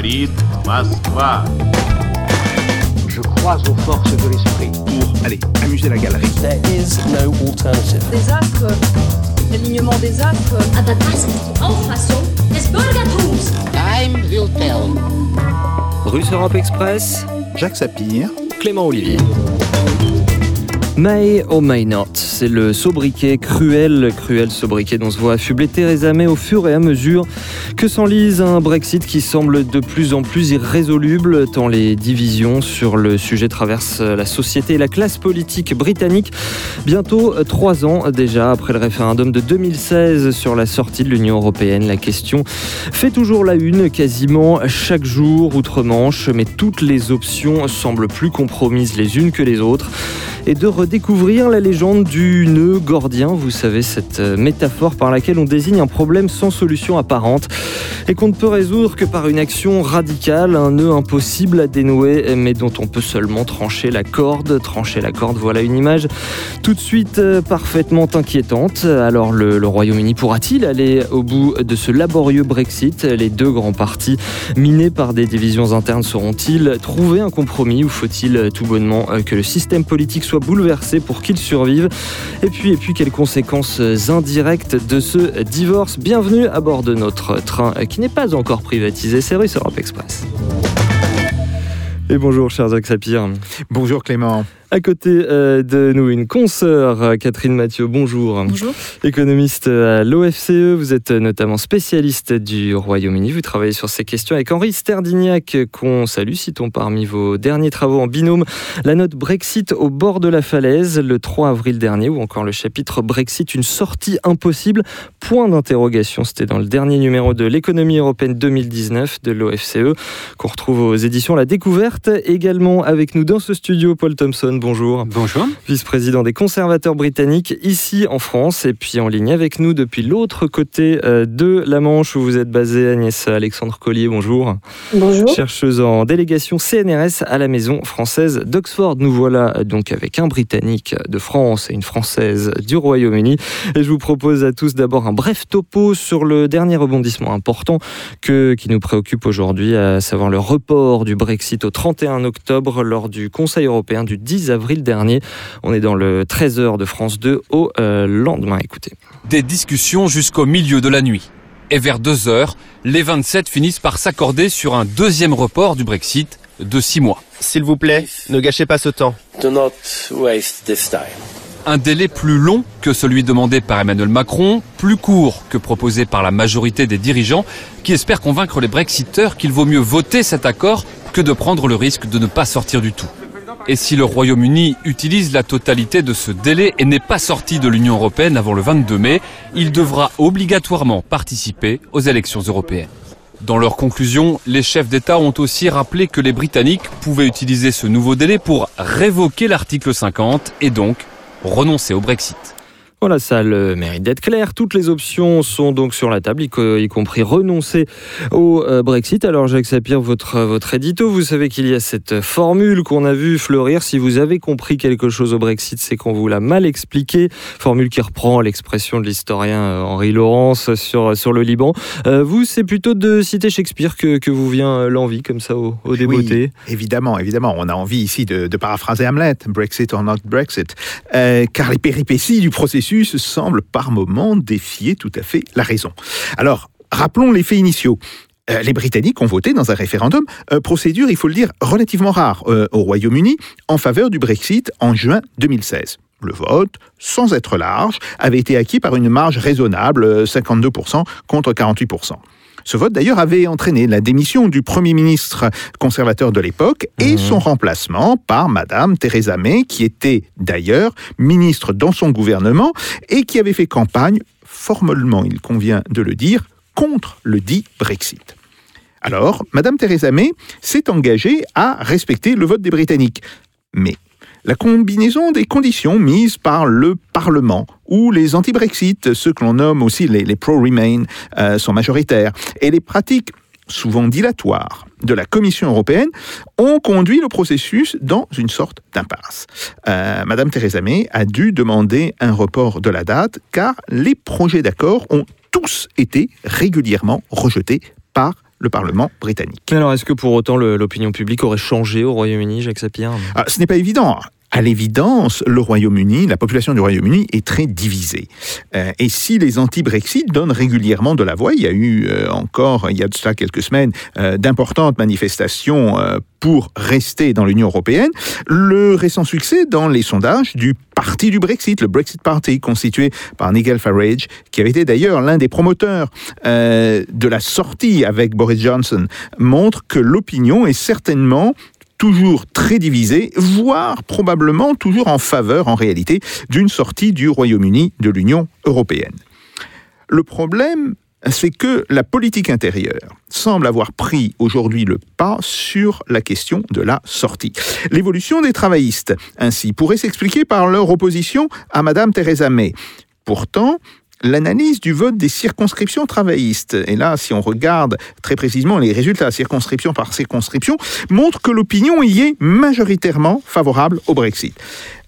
говорит Москва. Je crois aux forces de l'esprit. Pour, allez, amuser la galerie. There is no alternative. Des astres, l'alignement des astres. Aber das ist die Auffassung des Bürgertums. Time will tell. Russe Europe Express, Jacques Sapir. Clément Olivier. May or may not, c'est le sobriquet cruel, cruel sobriquet dont se voit affublé Theresa May au fur et à mesure que s'enlise un Brexit qui semble de plus en plus irrésoluble tant les divisions sur le sujet traversent la société et la classe politique britannique. Bientôt trois ans déjà après le référendum de 2016 sur la sortie de l'Union européenne, la question fait toujours la une quasiment chaque jour outre-Manche, mais toutes les options semblent plus compromises les unes que les autres et de redécouvrir la légende du nœud gordien, vous savez, cette euh, métaphore par laquelle on désigne un problème sans solution apparente et qu'on ne peut résoudre que par une action radicale, un nœud impossible à dénouer, mais dont on peut seulement trancher la corde. Trancher la corde, voilà une image tout de suite euh, parfaitement inquiétante. Alors le, le Royaume-Uni pourra-t-il aller au bout de ce laborieux Brexit? Les deux grands partis minés par des divisions internes sauront-ils trouver un compromis ou faut-il euh, tout bonnement que le système politique soit bouleversé pour qu'il survive Et puis, et puis quelles conséquences indirectes de ce divorce Bienvenue à bord de notre train qui n'est pas encore privatisé, c'est Russe Europe Express. Et bonjour, cher Jacques Sapir. Bonjour Clément. À côté euh, de nous, une consoeur, euh, Catherine Mathieu, bonjour. Bonjour. Économiste à l'OFCE, vous êtes notamment spécialiste du Royaume-Uni. Vous travaillez sur ces questions avec Henri Sterdignac, qu'on salue. Citons parmi vos derniers travaux en binôme la note Brexit au bord de la falaise le 3 avril dernier, ou encore le chapitre Brexit, une sortie impossible. Point d'interrogation. C'était dans le dernier numéro de l'économie européenne 2019 de l'OFCE, qu'on retrouve aux éditions La Découverte. Également avec nous dans ce studio, Paul Thompson bonjour. Bonjour. Vice-président des conservateurs britanniques ici en France et puis en ligne avec nous depuis l'autre côté euh, de la Manche où vous êtes basé Agnès Alexandre Collier, bonjour. Bonjour. Chercheuse en délégation CNRS à la Maison française d'Oxford. Nous voilà euh, donc avec un Britannique de France et une Française du Royaume-Uni. Et je vous propose à tous d'abord un bref topo sur le dernier rebondissement important que, qui nous préoccupe aujourd'hui, à savoir le report du Brexit au 31 octobre lors du Conseil européen du 10 avril dernier. On est dans le 13h de France 2 au euh, lendemain. Écoutez. Des discussions jusqu'au milieu de la nuit. Et vers 2 heures, les 27 finissent par s'accorder sur un deuxième report du Brexit de 6 mois. S'il vous plaît, ne gâchez pas ce temps. Do not waste this time. Un délai plus long que celui demandé par Emmanuel Macron, plus court que proposé par la majorité des dirigeants qui espèrent convaincre les Brexiteurs qu'il vaut mieux voter cet accord que de prendre le risque de ne pas sortir du tout. Et si le Royaume-Uni utilise la totalité de ce délai et n'est pas sorti de l'Union européenne avant le 22 mai, il devra obligatoirement participer aux élections européennes. Dans leur conclusion, les chefs d'État ont aussi rappelé que les Britanniques pouvaient utiliser ce nouveau délai pour révoquer l'article 50 et donc renoncer au Brexit. Voilà, ça a le mérite d'être clair. Toutes les options sont donc sur la table, y, co- y compris renoncer au euh, Brexit. Alors, Jacques Sapir, votre, votre édito, vous savez qu'il y a cette formule qu'on a vue fleurir. Si vous avez compris quelque chose au Brexit, c'est qu'on vous l'a mal expliqué. Formule qui reprend l'expression de l'historien euh, Henri Laurence sur, sur le Liban. Euh, vous, c'est plutôt de citer Shakespeare que, que vous vient l'envie, comme ça, au, au débeauté. Oui, évidemment, évidemment. On a envie ici de, de paraphraser Hamlet, Brexit or not Brexit. Euh, car les péripéties du processus semblent par moments défier tout à fait la raison. Alors, rappelons les faits initiaux. Euh, les Britanniques ont voté dans un référendum, euh, procédure, il faut le dire, relativement rare euh, au Royaume-Uni, en faveur du Brexit en juin 2016. Le vote, sans être large, avait été acquis par une marge raisonnable, euh, 52% contre 48%. Ce vote d'ailleurs avait entraîné la démission du Premier ministre conservateur de l'époque et son remplacement par Madame Theresa May, qui était d'ailleurs ministre dans son gouvernement et qui avait fait campagne, formellement il convient de le dire, contre le dit Brexit. Alors, Madame Theresa May s'est engagée à respecter le vote des Britanniques. Mais la combinaison des conditions mises par le Parlement, où les anti-Brexit, ceux que l'on nomme aussi les, pro-Remain, euh, sont majoritaires, et les pratiques souvent dilatoires de la Commission européenne ont conduit le processus dans une sorte d'impasse. Euh, Madame Theresa May a dû demander un report de la date car les projets d'accord ont tous été régulièrement rejetés par le Parlement britannique. Mais alors, est-ce que pour autant l'opinion publique aurait changé au Royaume-Uni, Jacques Sapir? Ah, ce n'est pas évident. À l'évidence, le Royaume-Uni, la population du Royaume-Uni est très divisée. Euh, et si les anti-Brexit donnent régulièrement de la voix, il y a eu euh, encore, il y a de cela quelques semaines, euh, d'importantes manifestations euh, pour rester dans l'Union européenne, le récent succès dans les sondages du parti du Brexit, le Brexit Party, constitué par Nigel Farage, qui avait été d'ailleurs l'un des promoteurs euh, de la sortie avec Boris Johnson, montre que l'opinion est certainement toujours très divisée, voire probablement toujours en faveur, en réalité, d'une sortie du Royaume-Uni de l'Union européenne. Le problème, c'est que la politique intérieure semble avoir pris aujourd'hui le pas sur la question de la sortie. L'évolution des travaillistes, ainsi, pourrait s'expliquer par leur opposition à Madame Theresa May. Pourtant, l'analyse du vote des circonscriptions travaillistes, et là, si on regarde très précisément les résultats circonscription par circonscription, montre que l'opinion y est majoritairement favorable au Brexit.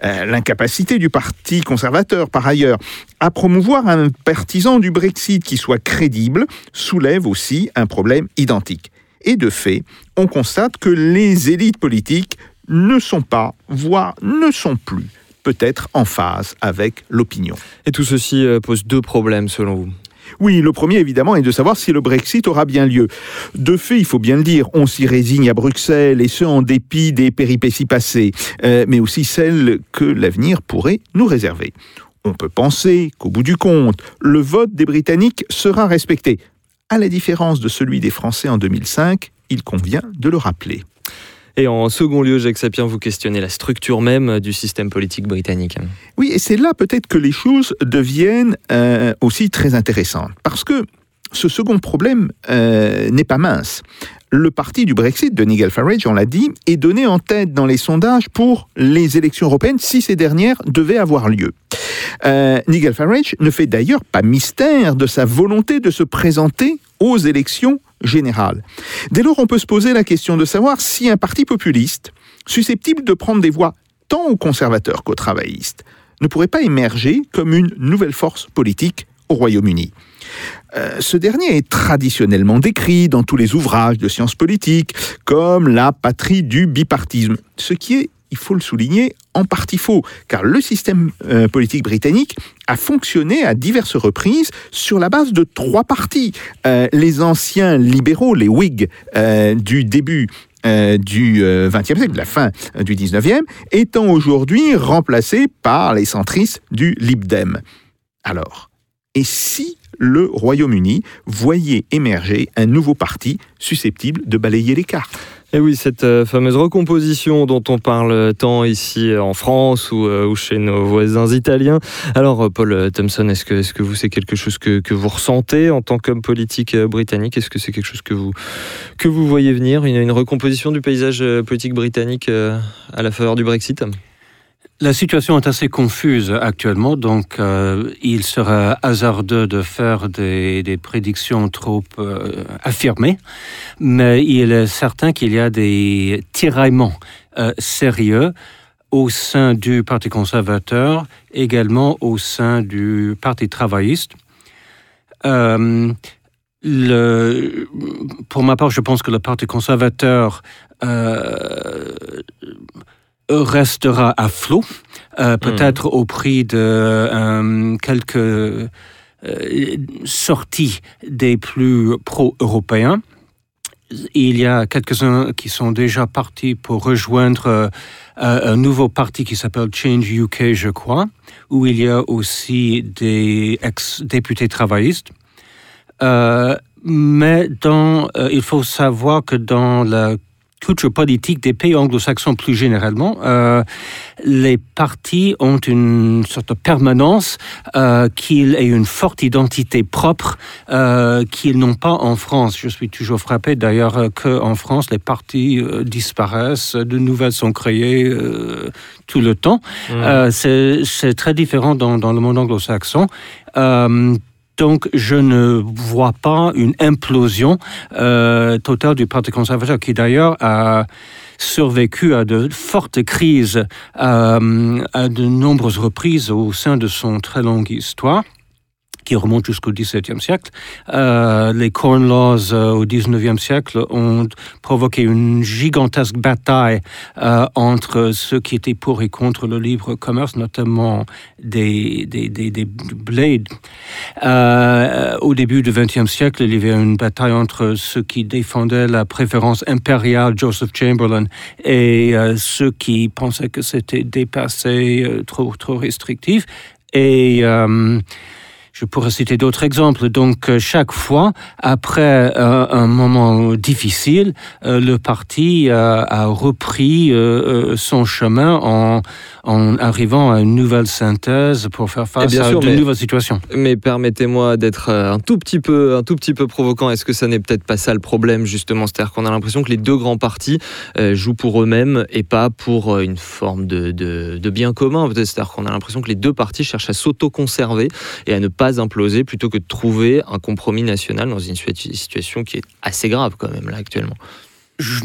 Euh, L'incapacité du Parti conservateur, par ailleurs, à promouvoir un partisan du Brexit qui soit crédible, soulève aussi un problème identique. Et de fait, on constate que les élites politiques ne sont pas, voire ne sont plus, peut-être en phase avec l'opinion. Et tout ceci euh, pose deux problèmes selon vous. Oui, le premier évidemment est de savoir si le Brexit aura bien lieu. De fait, il faut bien le dire, on s'y résigne à Bruxelles et ce en dépit des péripéties passées, euh, mais aussi celles que l'avenir pourrait nous réserver. On peut penser qu'au bout du compte, le vote des Britanniques sera respecté. À la différence de celui des Français en 2005, il convient de le rappeler. Et en second lieu, Jacques Sapir, vous questionnez la structure même du système politique britannique. Oui, et c'est là peut-être que les choses deviennent euh, aussi très intéressantes. Parce que ce second problème euh, n'est pas mince. Le parti du Brexit de Nigel Farage, on l'a dit, est donné en tête dans les sondages pour les élections européennes si ces dernières devaient avoir lieu. Euh, Nigel Farage ne fait d'ailleurs pas mystère de sa volonté de se présenter aux élections Dès lors, on peut se poser la question de savoir si un parti populiste, susceptible de prendre des voix tant aux conservateurs qu'aux travaillistes, ne pourrait pas émerger comme une nouvelle force politique au Royaume-Uni. Euh, ce dernier est traditionnellement décrit dans tous les ouvrages de sciences politiques comme la patrie du bipartisme, ce qui est, il faut le souligner, en partie faux, car le système euh, politique britannique a fonctionné à diverses reprises sur la base de trois partis. Euh, les anciens libéraux, les Whigs euh, du début du XXe siècle, de la fin du XIXe, étant aujourd'hui remplacés par les centristes du Lib Dem. Alors, et si le Royaume-Uni voyait émerger un nouveau parti susceptible de balayer les cartes? Et oui, cette euh, fameuse recomposition dont on parle tant ici euh, en France ou, euh, ou chez nos voisins italiens. Alors, Paul Thompson, est-ce que, vous, c'est quelque chose que, vous ressentez en tant qu'homme politique britannique? Est-ce que c'est quelque chose que vous, que vous voyez venir? Une, recomposition du paysage politique britannique à la faveur du Brexit? La situation est assez confuse actuellement, donc euh, il serait hasardeux de faire des, prédictions trop euh, affirmées, mais il est certain qu'il y a des tiraillements euh, sérieux au sein du Parti conservateur, également au sein du Parti travailliste. Pour ma part, je pense que le Parti conservateur restera à flot, euh, peut-être au prix de euh, quelques euh, sorties des plus pro-européens. Il y a quelques-uns qui sont déjà partis pour rejoindre un nouveau parti qui s'appelle Change UK, je crois, où il y a aussi des ex-députés travaillistes. Euh, mais dans, euh, il faut savoir que dans la culture politique des pays anglo-saxons plus généralement, euh, les partis ont une sorte de permanence, euh, qu'ils aient une forte identité propre euh, qu'ils n'ont pas en France. Je suis toujours frappé d'ailleurs qu'en France, les partis euh, disparaissent, de nouvelles sont créées tout le temps. Euh, c'est c'est très différent dans, dans le monde anglo-saxon. Donc, je ne vois pas une implosion euh, totale du Parti conservateur, qui d'ailleurs a survécu à de fortes crises euh, à de nombreuses reprises au sein de son très longue histoire. Qui remonte jusqu'au XVIIe siècle. Euh, les Corn Laws euh, au XIXe siècle ont provoqué une gigantesque bataille euh, entre ceux qui étaient pour et contre le libre commerce, notamment des, des, des, des blades. Euh, au début du XXe siècle, il y avait une bataille entre ceux qui défendaient la préférence impériale, Joseph Chamberlain, et ceux qui pensaient que c'était dépassé, trop, trop restrictif. Et je pourrais citer d'autres exemples. Donc, euh, chaque fois, après euh, un moment difficile, euh, le parti euh, a repris son chemin en, en arrivant à une nouvelle synthèse pour faire face bien à sûr, de mais- nouvelles situations. Mais permettez-moi d'être un tout petit peu, un tout petit peu provoquant. Est-ce que ça n'est peut-être pas ça le problème justement? C'est-à-dire qu'on a l'impression que les deux grands partis jouent pour eux-mêmes et pas pour une forme de, de, de bien commun. C'est-à-dire qu'on a l'impression que les deux partis cherchent à s'auto-conserver et à ne pas imploser plutôt que de trouver un compromis national dans une situa- situation qui est assez grave quand même là actuellement.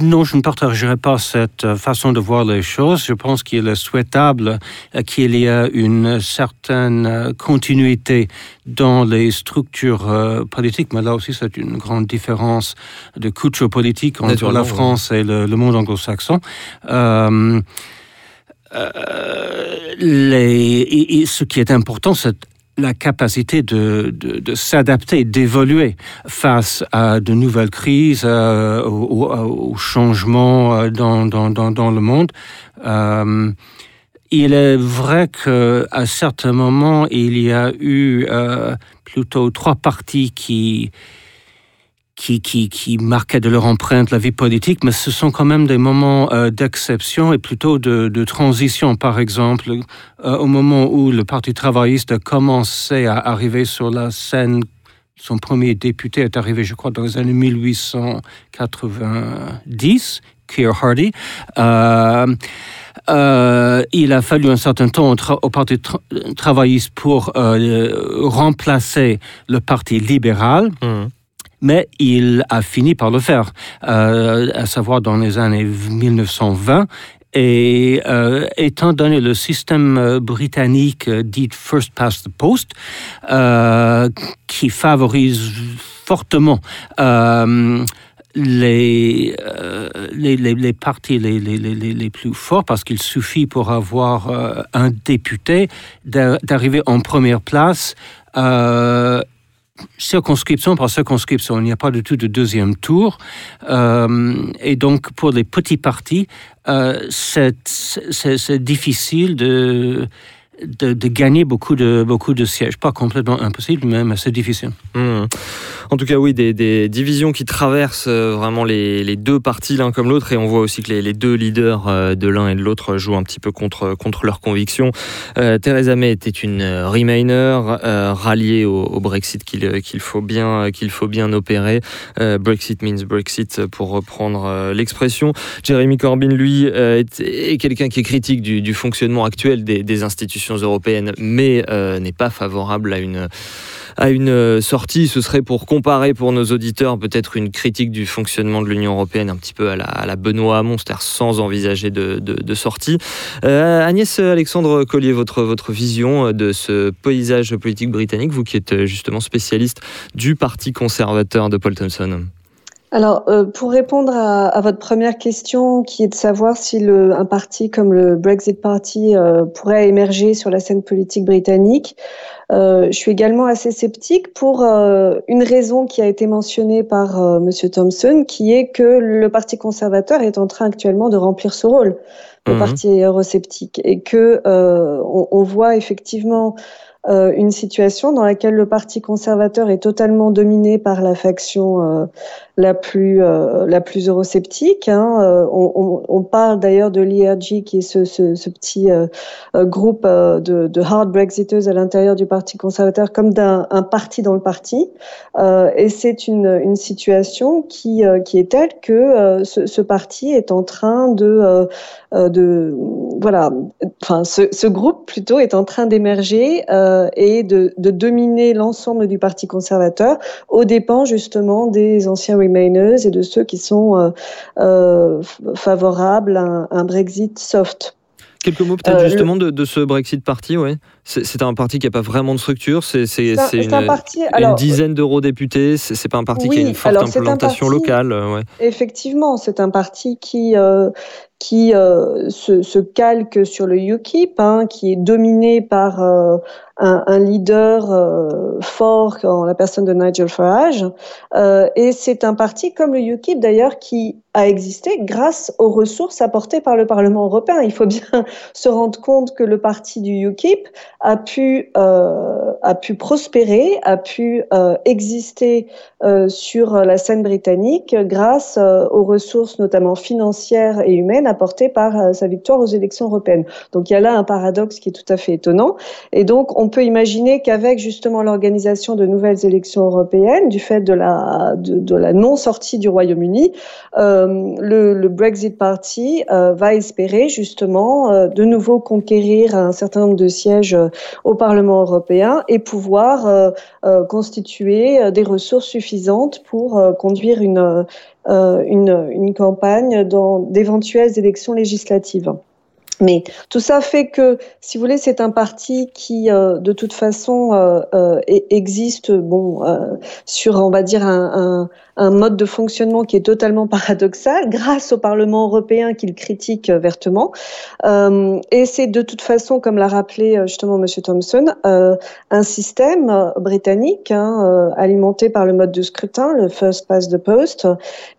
Non, je ne partagerai pas cette euh, façon de voir les choses. Je pense qu'il est souhaitable euh, qu'il y ait une certaine euh, continuité dans les structures politiques, mais là aussi c'est une grande différence de culture politique entre la. France et le, le monde anglo-saxon. Euh, euh, les, et- et ce qui est important, c'est la capacité de, de, s'adapter, d'évoluer face à de nouvelles crises, euh, aux, changements euh, dans, dans, dans, le monde. Euh, il est vrai qu'à certains moments, il y a eu euh, plutôt trois partis qui, qui, qui, marquaient de leur empreinte la vie politique, mais ce sont quand même des moments euh, d'exception et plutôt de, transition. Par exemple, euh, au moment où le Parti travailliste a commencé à arriver sur la scène, son premier député est arrivé, je crois, dans les années 1890, Keir Hardy. Euh, il a fallu un certain temps au, Parti tra- travailliste pour remplacer le Parti libéral mais il a fini par le faire, euh, à savoir dans les années 1920. Et euh, étant donné le système euh, britannique dit First Past the Post, qui favorise fortement les, les, les, partis les, les, les, plus forts, parce qu'il suffit pour avoir un député d'a- d'arriver en première place. Circonscription par circonscription. Il n'y a pas du tout de deuxième tour. Euh, et donc, pour les petits partis, euh, c'est difficile de, de, gagner beaucoup de, beaucoup de sièges. Pas complètement impossible, mais, c'est difficile. Hmm. En tout cas, oui, des, divisions qui traversent euh, vraiment les, les deux partis l'un comme l'autre, et on voit aussi que les, deux leaders euh, de l'un et de l'autre jouent un petit peu contre, contre leurs convictions. Euh, Theresa May était une Remainer, euh, ralliée au, Brexit qu'il qu'il faut, bien faut bien opérer. Brexit means Brexit, pour reprendre l'expression. Jeremy Corbyn, lui, est, quelqu'un qui est critique du, fonctionnement actuel des institutions européennes, mais euh, n'est pas favorable à une à une euh, sortie, ce serait pour comparer pour nos auditeurs peut-être une critique du fonctionnement de l'Union européenne un petit peu à la, Benoît Hamon, c'est-à-dire sans envisager de, de- sortie. Euh, Agnès Alexandre Collier, votre, votre vision de ce paysage politique britannique, vous qui êtes justement spécialiste du Parti conservateur de Paul Thompson? Alors, euh, pour répondre à, à votre première question, qui est de savoir si le, un parti comme le Brexit Party euh, pourrait émerger sur la scène politique britannique, euh, je suis également assez sceptique pour euh, une raison qui a été mentionnée par euh, Monsieur Thompson, qui est que le Parti conservateur est en train actuellement de remplir ce rôle, le Mhm. Parti eurosceptique, et que euh, on, on voit effectivement euh, une situation dans laquelle le Parti conservateur est totalement dominé par la faction euh, la plus euh, la plus eurosceptique. Hein. Euh, on, on, on parle d'ailleurs de l'IRG, qui est ce, ce, ce petit euh, euh, groupe de, de hard Brexiteuses à l'intérieur du Parti conservateur, comme d'un un parti dans le parti. Et c'est une, une situation qui qui est telle que ce, ce parti est en train de de voilà, enfin ce, ce groupe plutôt est en train d'émerger euh, et de, de dominer l'ensemble du Parti conservateur aux dépens justement des anciens Remainers et de ceux qui sont euh, euh, favorables à un, un Brexit soft. Quelques mots peut-être Euh, justement de, de ce Brexit Party, ouais. C'est un parti qui n'a pas vraiment de structure, c'est C'est un- une, parti- une dizaine d'eurodéputés, c'est pas un parti qui a une forte un implantation parti- locale, euh, ouais. Effectivement, c'est un parti qui euh, qui euh, se, calque sur le UKIP, hein, qui est dominé par euh, un, leader euh, fort en la personne de Nigel Farage, et c'est un parti comme le UKIP d'ailleurs qui a existé grâce aux ressources apportées par le Parlement européen. Il faut bien se rendre compte que le parti du UKIP a pu a pu prospérer, a pu exister sur la scène britannique grâce aux ressources notamment financières et humaines apportées par euh, sa victoire aux élections européennes. Donc il y a là un paradoxe qui est tout à fait étonnant. Et donc on peut imaginer qu'avec justement l'organisation de nouvelles élections européennes, du fait de la, non-sortie du Royaume-Uni, euh, le, Brexit Party euh, va espérer justement de nouveau conquérir un certain nombre de sièges au Parlement européen et pouvoir constituer des ressources suffisantes pour conduire une, une, une campagne dans d'éventuelles élections législatives. Mais tout ça fait que, si vous voulez, c'est un parti qui, euh, de toute façon, euh, euh, e- existe, bon, euh, sur, on va dire, un, un, un mode de fonctionnement qui est totalement paradoxal, grâce au Parlement européen qu'il critique euh, vertement. Euh, et c'est de toute façon, comme l'a rappelé justement Monsieur Thompson, un système britannique hein, alimenté par le mode de scrutin, le first past the post,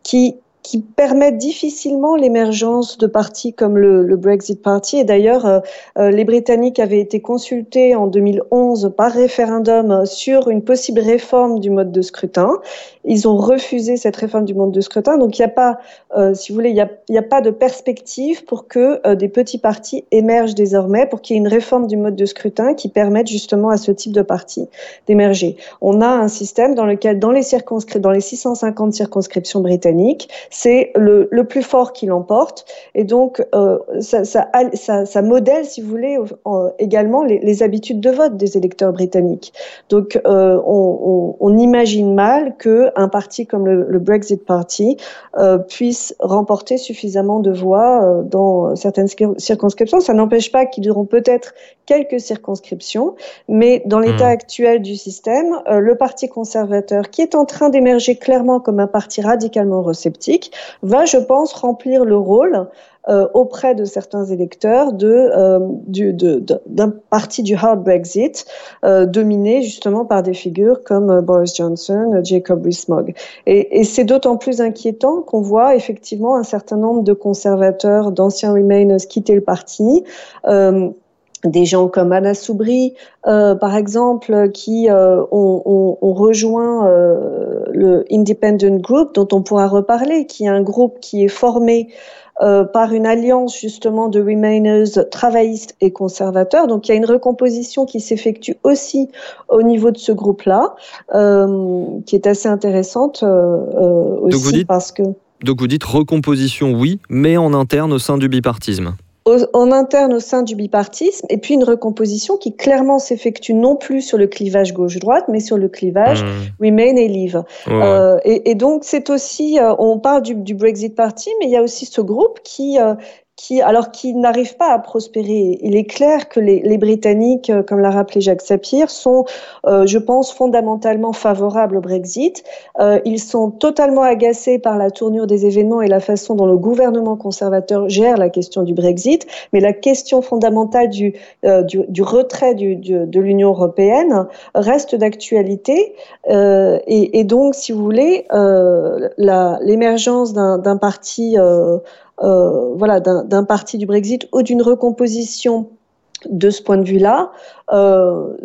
qui qui permettent difficilement l'émergence de partis comme le, Brexit Party. Et d'ailleurs, euh, euh, les Britanniques avaient été consultés en 2011 par référendum sur une possible réforme du mode de scrutin. Ils ont refusé cette réforme du mode de scrutin. Donc, il n'y a pas, euh, si vous voulez, il n'y a, pas de perspective pour que des petits partis émergent désormais, pour qu'il y ait une réforme du mode de scrutin qui permette justement à ce type de parti d'émerger. On a un système dans lequel, dans les circonscriptions, dans les 650 circonscriptions britanniques, c'est le, le, plus fort qui l'emporte. Et donc, euh, ça, ça, ça, ça, modèle, si vous voulez, euh, également les, les, habitudes de vote des électeurs britanniques. Donc, euh, on, on, on, imagine mal qu'un parti comme le, le Brexit Party euh, puisse remporter suffisamment de voix dans certaines circonscriptions. Ça n'empêche pas qu'ils auront peut-être quelques circonscriptions, mais dans l'état mmh. actuel du système, le Parti conservateur, qui est en train d'émerger clairement comme un parti radicalement va, je pense, remplir le rôle euh, auprès de certains électeurs euh, de, d'un parti du hard Brexit euh, dominé justement par des figures comme Boris Johnson, Jacob Rees-Mogg. Et, c'est d'autant plus inquiétant qu'on voit effectivement un certain nombre de conservateurs, d'anciens Remainers quitter le parti. Des gens comme Anna Soubry, euh, par exemple, qui euh, ont, ont, ont, rejoint euh, le Independent Group, dont on pourra reparler, qui est un groupe qui est formé par une alliance justement de Remainers travaillistes et conservateurs. Donc il y a une recomposition qui s'effectue aussi au niveau de ce groupe-là, qui est assez intéressante aussi dites, parce que. Donc vous dites recomposition, oui, mais en interne au sein du bipartisme en interne au sein du bipartisme, et puis une recomposition qui clairement s'effectue non plus sur le clivage gauche-droite, mais sur le clivage mmh. Remain et Leave. Euh, et, et, donc c'est aussi, euh, on parle du, du, Brexit Party, mais il y a aussi ce groupe qui euh, alors qui n'arrive pas à prospérer. Il est clair que les, Britanniques, euh, comme l'a rappelé Jacques Sapir, sont, euh, je pense, fondamentalement favorables au Brexit. Euh, ils sont totalement agacés par la tournure des événements et la façon dont le gouvernement conservateur gère la question du Brexit. Mais la question fondamentale du, du, retrait de l'Union européenne reste d'actualité. Et, donc, si vous voulez, l'émergence d'un parti voilà, d'un parti du Brexit ou d'une recomposition de ce point de vue-là, euh,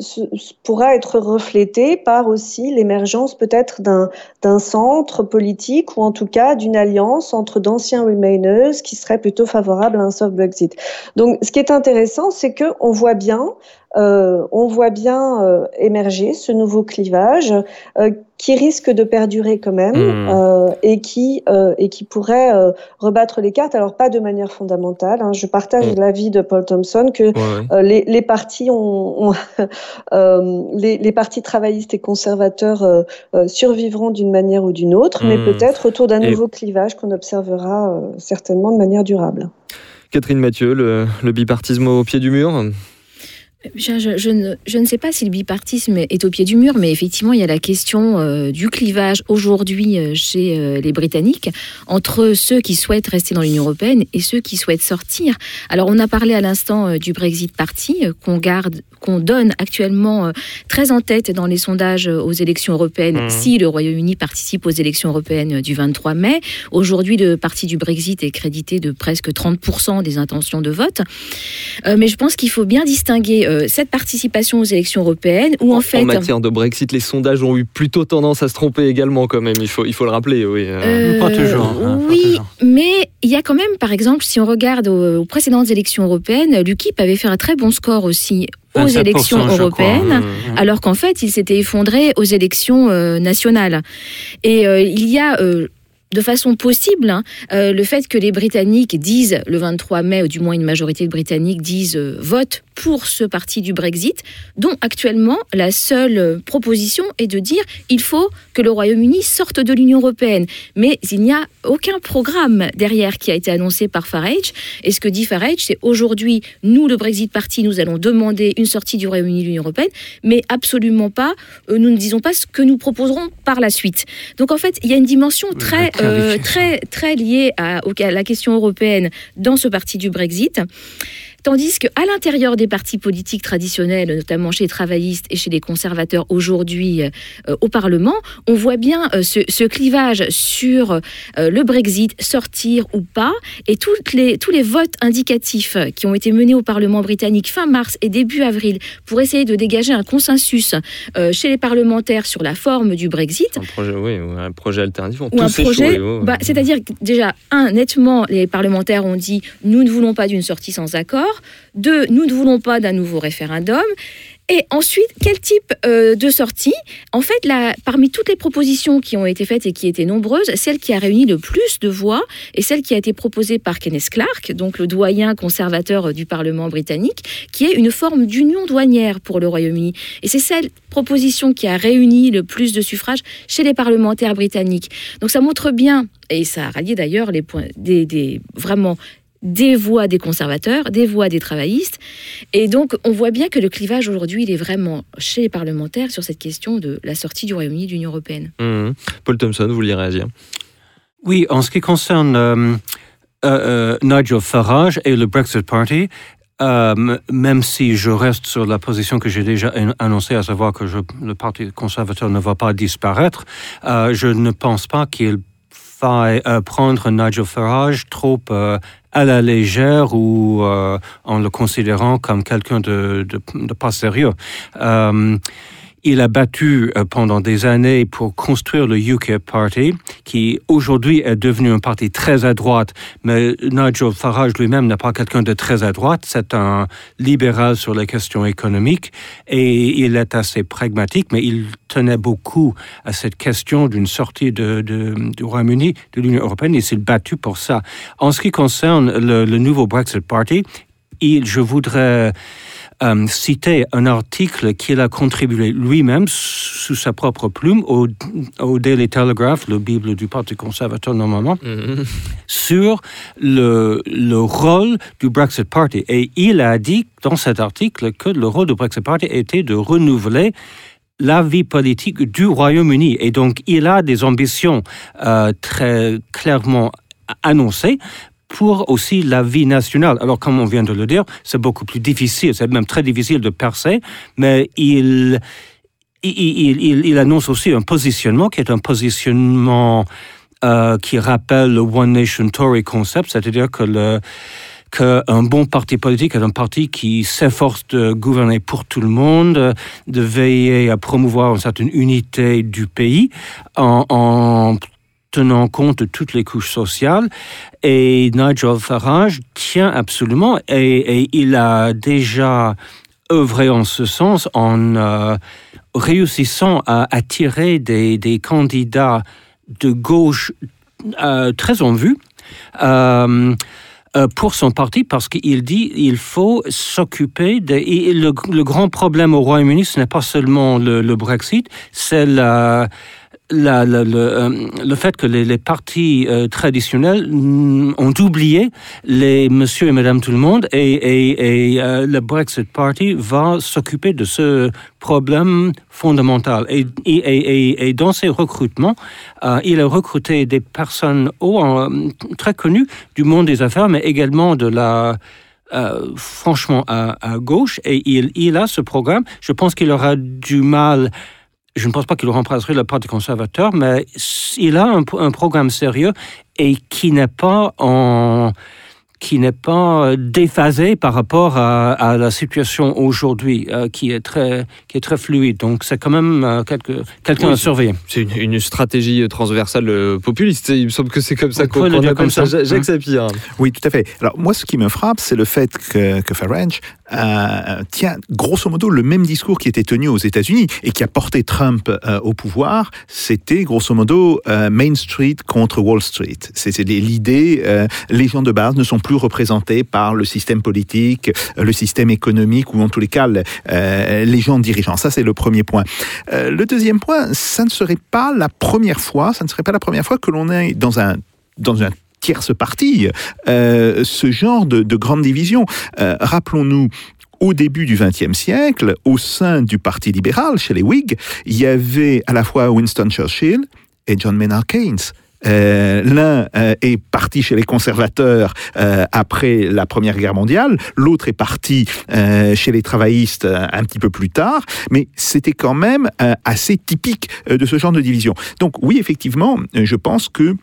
pourra être reflété par aussi l'émergence peut-être d'un centre politique ou en tout cas d'une alliance entre d'anciens Remainers qui seraient plutôt favorables à un soft Brexit. Donc, ce qui est intéressant, c'est que on voit bien, euh, on voit bien euh, émerger ce nouveau clivage euh, qui risque de perdurer quand même mmh. et qui et qui pourrait rebattre les cartes. Alors pas de manière fondamentale. Hein. Je partage mmh. l'avis de Paul Thompson que ouais. les, les partis ont, ont les, les, partis travaillistes et conservateurs survivront d'une manière ou d'une autre, mmh. mais peut-être autour d'un nouveau clivage qu'on observera certainement de manière durable. Catherine Mathieu, le, le bipartisme au pied du mur? Je, ne, je ne sais pas si le bipartisme est au pied du mur, mais effectivement, il y a la question euh, du clivage aujourd'hui euh, chez euh, les Britanniques entre ceux qui souhaitent rester dans l'Union européenne et ceux qui souhaitent sortir. Alors, on a parlé à l'instant du Brexit Party qu'on garde, qu'on donne actuellement euh, très en tête dans les sondages euh, aux élections européennes Mhm. si le Royaume-Uni participe aux élections européennes euh, du 23 mai. Aujourd'hui, le parti du Brexit est crédité de presque 30% des intentions de vote. Euh, mais je pense qu'il faut bien distinguer euh, cette participation aux élections européennes où en fait... En matière de Brexit, les sondages ont eu plutôt tendance à se tromper également quand même, il faut, il faut le rappeler. Oui, Euh, oui, mais il y a quand même, par exemple, si on regarde aux, aux précédentes élections européennes, l'UKIP avait fait un très bon score aussi aux 27%, élections européennes, Mmh. alors qu'en fait, il s'était effondré aux élections euh, nationales. Et euh, il y a... euh, de façon possible, hein, euh, le fait que les Britanniques disent le 23 mai, ou du moins une majorité de Britanniques disent euh, vote pour ce parti du Brexit, dont actuellement la seule proposition est de dire il faut que le Royaume-Uni sorte de l'Union européenne. Mais il n'y a aucun programme derrière qui a été annoncé par Farage. Et ce que dit Farage, c'est aujourd'hui, nous, le Brexit Party, nous allons demander une sortie du Royaume-Uni de l'Union européenne, mais absolument pas, euh, nous ne disons pas ce que nous proposerons par la suite. Donc en fait, il y a une dimension très, euh, très, très liée à, au- à la question européenne dans ce parti du Brexit. Tandis qu'à l'intérieur des partis politiques traditionnels, notamment chez les travaillistes et chez les conservateurs aujourd'hui euh, au Parlement, on voit bien euh, ce, ce clivage sur euh, le Brexit, sortir ou pas, et toutes les, tous les votes indicatifs qui ont été menés au Parlement britannique fin mars et début avril pour essayer de dégager un consensus euh, chez les parlementaires sur la forme du Brexit. Un projet, oui, ou un projet alternatif. Ou un projet, oh. bah, c'est-à-dire que déjà, un, nettement, les parlementaires ont dit nous ne voulons pas d'une sortie sans accord. Deux, nous ne voulons pas d'un nouveau référendum. Et ensuite, quel type euh, de sortie? En fait, parmi toutes les propositions qui ont été faites et qui étaient nombreuses, celle qui a réuni le plus de voix est celle qui a été proposée par Kenneth Clark, donc le doyen conservateur du Parlement britannique, qui est une forme d'union douanière pour le Royaume-Uni. Et c'est cette proposition qui a réuni le plus de suffrages chez les parlementaires britanniques. Donc ça montre bien, et ça a rallié d'ailleurs les points des, des vraiment des voix des conservateurs, des voix des travaillistes. Et donc, on voit bien que le clivage aujourd'hui, il est vraiment chez les parlementaires sur cette question de la sortie du Royaume-Uni de l'Union européenne. Mhm. Paul Thompson, vous vouliez réagir? Oui, en ce qui concerne euh, euh, euh, Nigel Farage et le Brexit Party, euh, même si je reste sur la position que j'ai déjà an- annoncée, à savoir que je- le Parti conservateur ne va pas disparaître, euh, je ne pense pas qu'il faille euh, prendre Nigel Farage trop euh, à la légère ou euh, en le considérant comme quelqu'un de, de, de pas sérieux. Il a battu euh, pendant des années pour construire le UKIP Party, qui aujourd'hui est devenu un parti très à droite, mais Nigel Farage lui-même n'est pas quelqu'un de très à droite, c'est un libéral sur les questions économiques. Et il est assez pragmatique, mais il tenait beaucoup à cette question d'une sortie de, du Royaume-Uni de l'Union européenne et s'est battu pour ça. En ce qui concerne le, nouveau Brexit Party, je voudrais euh, citer un article qu'il a contribué lui-même sous sa propre plume au, au Daily Telegraph, le Bible du Parti conservateur normalement, sur le, le rôle du Brexit Party. Et il a dit dans cet article que le rôle du Brexit Party était de renouveler la vie politique du Royaume-Uni. Et donc, il a des ambitions euh, très clairement annoncées pour aussi la vie nationale. Alors, comme on vient de le dire, c'est beaucoup plus difficile, c'est même très difficile de percer, mais il, annonce aussi un positionnement qui est un positionnement euh, qui rappelle le One Nation Tory concept, c'est-à-dire que le qu'un bon parti politique est un parti qui s'efforce de gouverner pour tout le monde, de veiller à promouvoir une certaine unité du pays en, en tenant compte de toutes les couches sociales. Et Nigel Farage tient absolument, et, il a déjà œuvré en ce sens en euh, réussissant à attirer des, candidats de gauche euh, très en vue. Euh, pour son parti parce qu'il dit il faut s'occuper de le grand problème au Royaume-Uni ce n'est pas seulement le, le Brexit c'est la euh, le fait que les, partis euh, traditionnels mm, ont oublié les monsieur et madame tout le monde et, et, euh, le Brexit Party va s'occuper de ce problème fondamental. Et, dans ces recrutements, il a recruté des personnes euh, très connues du monde des affaires, mais également de la franchement à, à gauche et il, il a ce programme. Je pense qu'il aura du mal. Je ne pense pas qu'il remplacerait le Parti conservateur, mais il a un, un programme sérieux et qui n'est pas en qui n'est pas déphasé par rapport à, à la situation aujourd'hui, euh, qui est très qui est très fluide. Donc c'est quand même euh, quelque- quelqu'un Oui, à surveiller. C'est une, une stratégie transversale euh, populiste. Il me semble que c'est comme ça On qu'on dire appelle comme ça. ça. Jacques Hein. Sapir. Oui, tout à fait. Alors moi, ce qui me frappe, c'est le fait que, que Farage euh, tient grosso modo le même discours qui était tenu aux États-Unis et qui a porté Trump euh, au pouvoir. C'était grosso modo euh, Main Street contre Wall Street. C'est c'est l'idée, euh, les gens de base ne sont plus représentés par le système politique, le système économique ou en tous les cas euh, les gens dirigeants. Ça, c'est le premier point. Euh, le deuxième point, ça ne serait pas la première fois, ça ne serait pas la première fois que l'on est dans un dans un tierce partie, euh, ce genre de, de grande division. Rappelons-nous, au début du XXe siècle, au sein du Parti libéral, chez les Whigs, il y avait à la fois Winston Churchill et John Maynard Keynes. Euh, L'un euh, est parti chez les conservateurs euh, après la Première Guerre mondiale, l'autre est parti chez les travaillistes un petit peu plus tard, mais c'était quand même assez typique de ce genre de division. Donc oui, effectivement, je pense que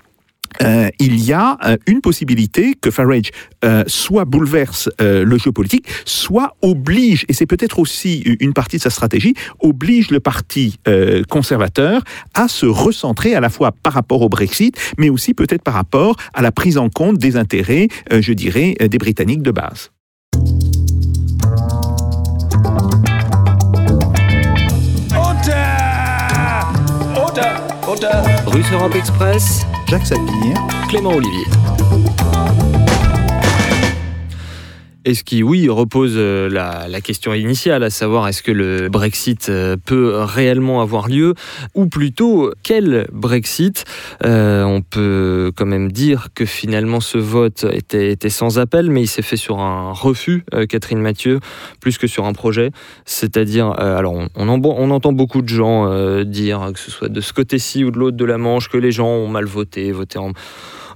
euh, il y a euh, une possibilité que Farage euh, soit bouleverse le jeu politique, soit oblige, et c'est peut-être aussi une partie de sa stratégie, oblige le parti conservateur à se recentrer à la fois par rapport au Brexit, mais aussi peut-être par rapport à la prise en compte des intérêts, je dirais, des Britanniques de base. Russe Europe Express, Jacques Sapir. Clément Olivier. Et ce qui, oui, repose euh, la, question initiale, à savoir est-ce que le Brexit euh, peut réellement avoir lieu, ou plutôt quel Brexit Euh, On peut quand même dire que finalement ce vote était, sans appel, mais il s'est fait sur un refus, Catherine Mathieu, plus que sur un projet. C'est-à-dire, alors on, on, en- on entend beaucoup de gens dire, que ce soit de ce côté-ci ou de l'autre de la Manche, que les gens ont mal voté, voté en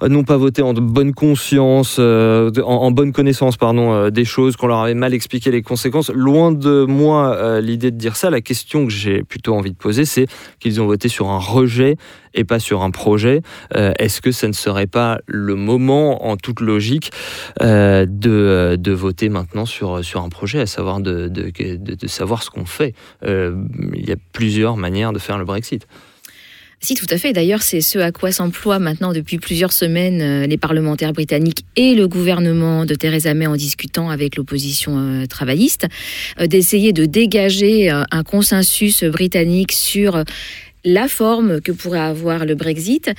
n'ont pas voté en bonne conscience, euh, en, bonne connaissance pardon, euh, des choses, qu'on leur avait mal expliqué les conséquences. Loin de moi euh, l'idée de dire ça. La question que j'ai plutôt envie de poser, c'est qu'ils ont voté sur un rejet et pas sur un projet. Est-ce que ça ne serait pas le moment, en toute logique, de, voter maintenant sur, sur un projet, à savoir de, de, savoir ce qu'on fait? Il y a plusieurs manières de faire le Brexit. Si, tout à fait. D'ailleurs, c'est ce à quoi s'emploient maintenant depuis plusieurs semaines euh, les parlementaires britanniques et le gouvernement de Theresa May en discutant avec l'opposition euh, travailliste, euh, d'essayer de dégager un consensus britannique sur la forme que pourrait avoir le Brexit.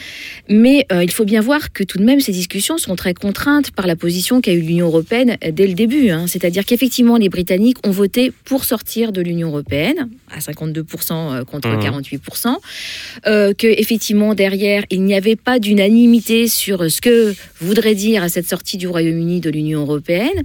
Mais euh, il faut bien voir que tout de même, ces discussions sont très contraintes par la position qu'a eu l'Union européenne dès le début. hein. C'est-à-dire qu'effectivement, les Britanniques ont voté pour sortir de l'Union européenne, à 52% contre Mhm. 48%. Euh, que effectivement derrière il n'y avait pas d'unanimité sur ce que voudrait dire cette sortie du Royaume-Uni de l'Union européenne,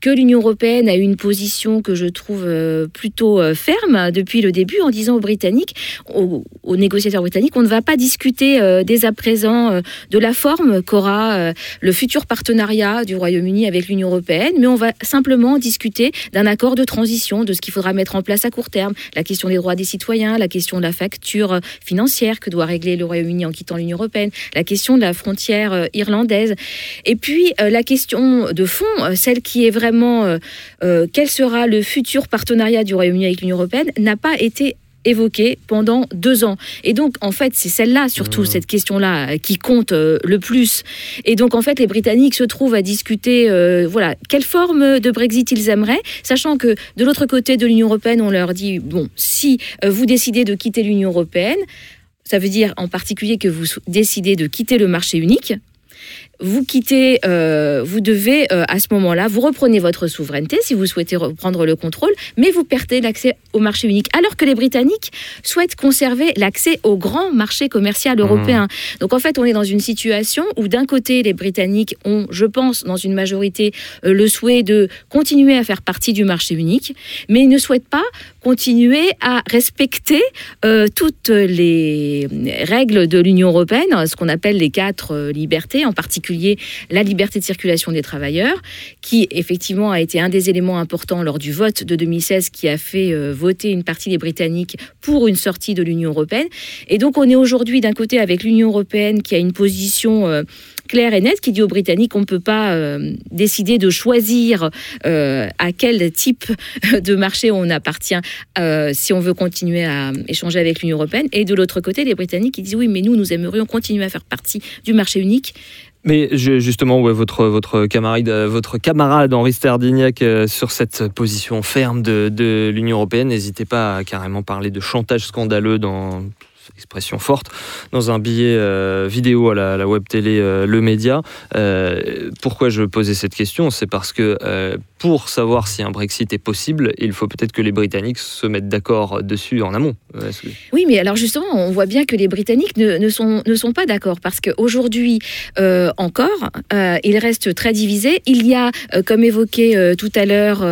que l'Union européenne a eu une position que je trouve euh, plutôt euh, ferme depuis le début en disant aux Britanniques, aux, aux négociateurs britanniques, on ne va pas discuter euh, dès à présent euh, de la forme qu'aura euh, le futur partenariat du Royaume-Uni avec l'Union européenne, mais on va simplement discuter d'un accord de transition, de ce qu'il faudra mettre en place à court terme, la question des droits des citoyens, la question de la facture financière que doit régler le Royaume-Uni en quittant l'Union européenne, la question de la frontière irlandaise, et puis la question de fond, celle qui est vraiment quel sera le futur partenariat du Royaume-Uni avec l'Union européenne, n'a pas été évoquée pendant deux ans. Et donc, en fait, c'est celle-là, surtout, cette question-là, euh, qui compte euh, le plus. Et donc, en fait, les Britanniques se trouvent à discuter, euh, voilà, quelle forme de Brexit ils aimeraient, sachant que de l'autre côté de l'Union européenne, on leur dit, bon, si vous décidez de quitter l'Union européenne, ça veut dire en particulier que vous décidez de quitter le marché unique, vous quittez, euh, vous devez euh, à ce moment-là, vous reprenez votre souveraineté si vous souhaitez reprendre le contrôle, mais vous perdez l'accès au marché unique. Alors que les Britanniques souhaitent conserver l'accès au grand marché commercial européen. Donc en fait, on est dans une situation où d'un côté, les Britanniques ont, je pense, dans une majorité, euh, le souhait de continuer à faire partie du marché unique, mais ils ne souhaitent pas continuer à respecter euh, toutes les règles de l'Union européenne, ce qu'on appelle les quatre euh, libertés, en particulier la liberté de circulation des travailleurs, qui effectivement a été un des éléments importants lors du vote de 2016 qui a fait euh, voter une partie des Britanniques pour une sortie de l'Union européenne. Et donc on est aujourd'hui d'un côté avec l'Union européenne qui a une position claire et nette qui dit aux Britanniques qu'on ne peut pas euh, décider de choisir euh, à quel type de marché on appartient euh, si on veut continuer à échanger avec l'Union européenne. Et de l'autre côté, les Britanniques qui disent oui, mais nous, nous aimerions continuer à faire partie du marché unique. Mais justement, ouais, votre, votre, camarade, votre camarade Henri Sterdignac euh, sur cette position ferme de, de l'Union européenne, n'hésitez pas à carrément parler de chantage scandaleux dans expression forte dans un billet euh, vidéo à la, web télé euh, Le Média. Euh, pourquoi je posais cette question? C'est parce que pour savoir si un Brexit est possible, il faut peut-être que les Britanniques se mettent d'accord dessus en amont. Oui, mais alors justement, on voit bien que les Britanniques ne, sont, ne sont pas d'accord parce qu'aujourd'hui encore, ils restent très divisés. Il y a, comme évoqué tout à l'heure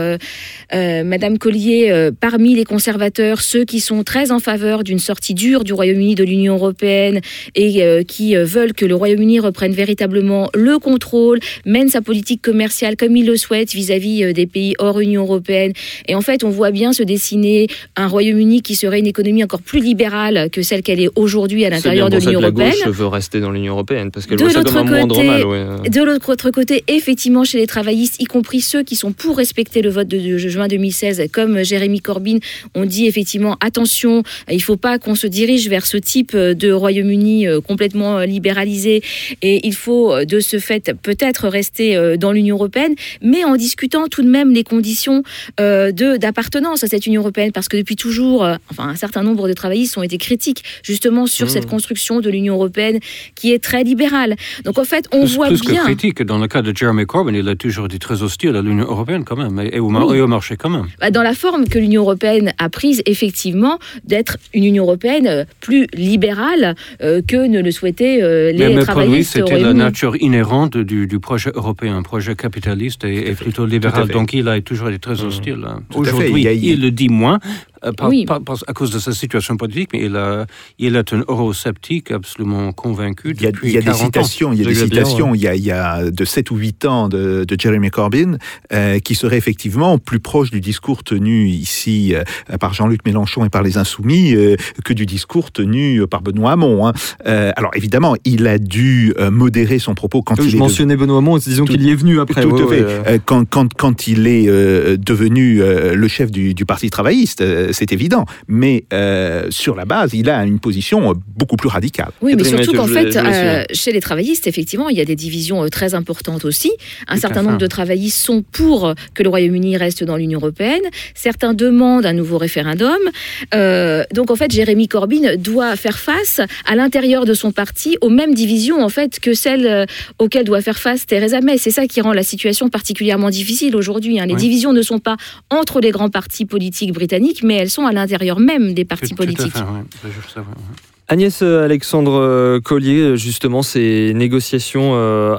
Madame Collier, parmi les conservateurs, ceux qui sont très en faveur d'une sortie dure du Royaume-Uni de l'Union européenne et euh, qui euh, veulent que le Royaume-Uni reprenne véritablement le contrôle, mène sa politique commerciale comme il le souhaite vis-à-vis euh, des pays hors Union européenne. Et en fait, on voit bien se dessiner un Royaume-Uni qui serait une économie encore plus libérale que celle qu'elle est aujourd'hui à l'intérieur de l'Union que la européenne. gauche veut rester dans l'Union européenne parce qu'elle De l'autre côté, mal. ouais. de l'autre côté, effectivement, chez les travaillistes, y compris ceux qui sont pour respecter le vote de, de juin 2016, comme Jérémy Corbyn, on dit effectivement attention, il ne faut pas qu'on se dirige vers ce type de Royaume-Uni euh, complètement euh, libéralisé et il faut euh, de ce fait peut-être rester euh, dans l'Union européenne, mais en discutant tout de même les conditions euh, de d'appartenance à cette Union européenne, parce que depuis toujours, euh, enfin un certain nombre de travaillistes ont été critiques justement sur Mmh. cette construction de l'Union européenne qui est très libérale. Donc en fait, on plus, voit plus bien. que critique, dans le cas de Jeremy Corbyn, il a toujours été très hostile à l'Union européenne quand même, et au, Oui. et au marché quand même. Bah, dans la forme que l'Union européenne a prise, effectivement, d'être une Union européenne euh, plus libérale euh, que ne le souhaitaient euh, les mais, mais pour lui, c'était la nature inhérente du, du projet européen, un projet capitaliste et, et plutôt libéral. Donc il a toujours été très hostile. hein. Aujourd'hui, Il y a- il, le dit moins, euh, Oui. à cause de sa situation politique, mais il, a, il est un eurosceptique absolument convaincu Il y a, depuis il y a des 40 ans. citations, il y a des citations il, y a, il y a de 7 ou 8 ans de, de Jeremy Corbyn euh, qui seraient effectivement plus proches du discours tenu ici euh, par Jean-Luc Mélenchon et par les Insoumis euh, que du discours tenu par Benoît Hamon. hein. Euh, alors évidemment, il a dû euh, modérer son propos quand Oui, il je est mentionnais Benoît Hamon, disons qu'il y est venu après. Tout ouais, à fait. ouais, euh. Euh, Quand, quand, quand il est euh, devenu euh, le chef du, du Parti travailliste, euh, c'est évident. Mais euh, sur la base, il a une position euh, beaucoup plus radicale. Oui, mais surtout qu'en fait, euh, chez les travaillistes, effectivement, il y a des divisions euh, très importantes aussi. Un Tout certain nombre de travaillistes sont pour que le Royaume-Uni reste dans l'Union européenne. Certains demandent un nouveau référendum. Euh, donc, en fait, Jérémy Corbyn doit faire face à l'intérieur de son parti aux mêmes divisions, en fait, que celles euh, auxquelles doit faire face Theresa May. C'est ça qui rend la situation particulièrement difficile aujourd'hui. hein. Les Oui. divisions ne sont pas entre les grands partis politiques britanniques, mais elles sont à l'intérieur même des partis Tout- tout à politiques. fait, ouais. Ça, ouais. Agnès euh, Alexandre euh, Collier, euh, justement, ces négociations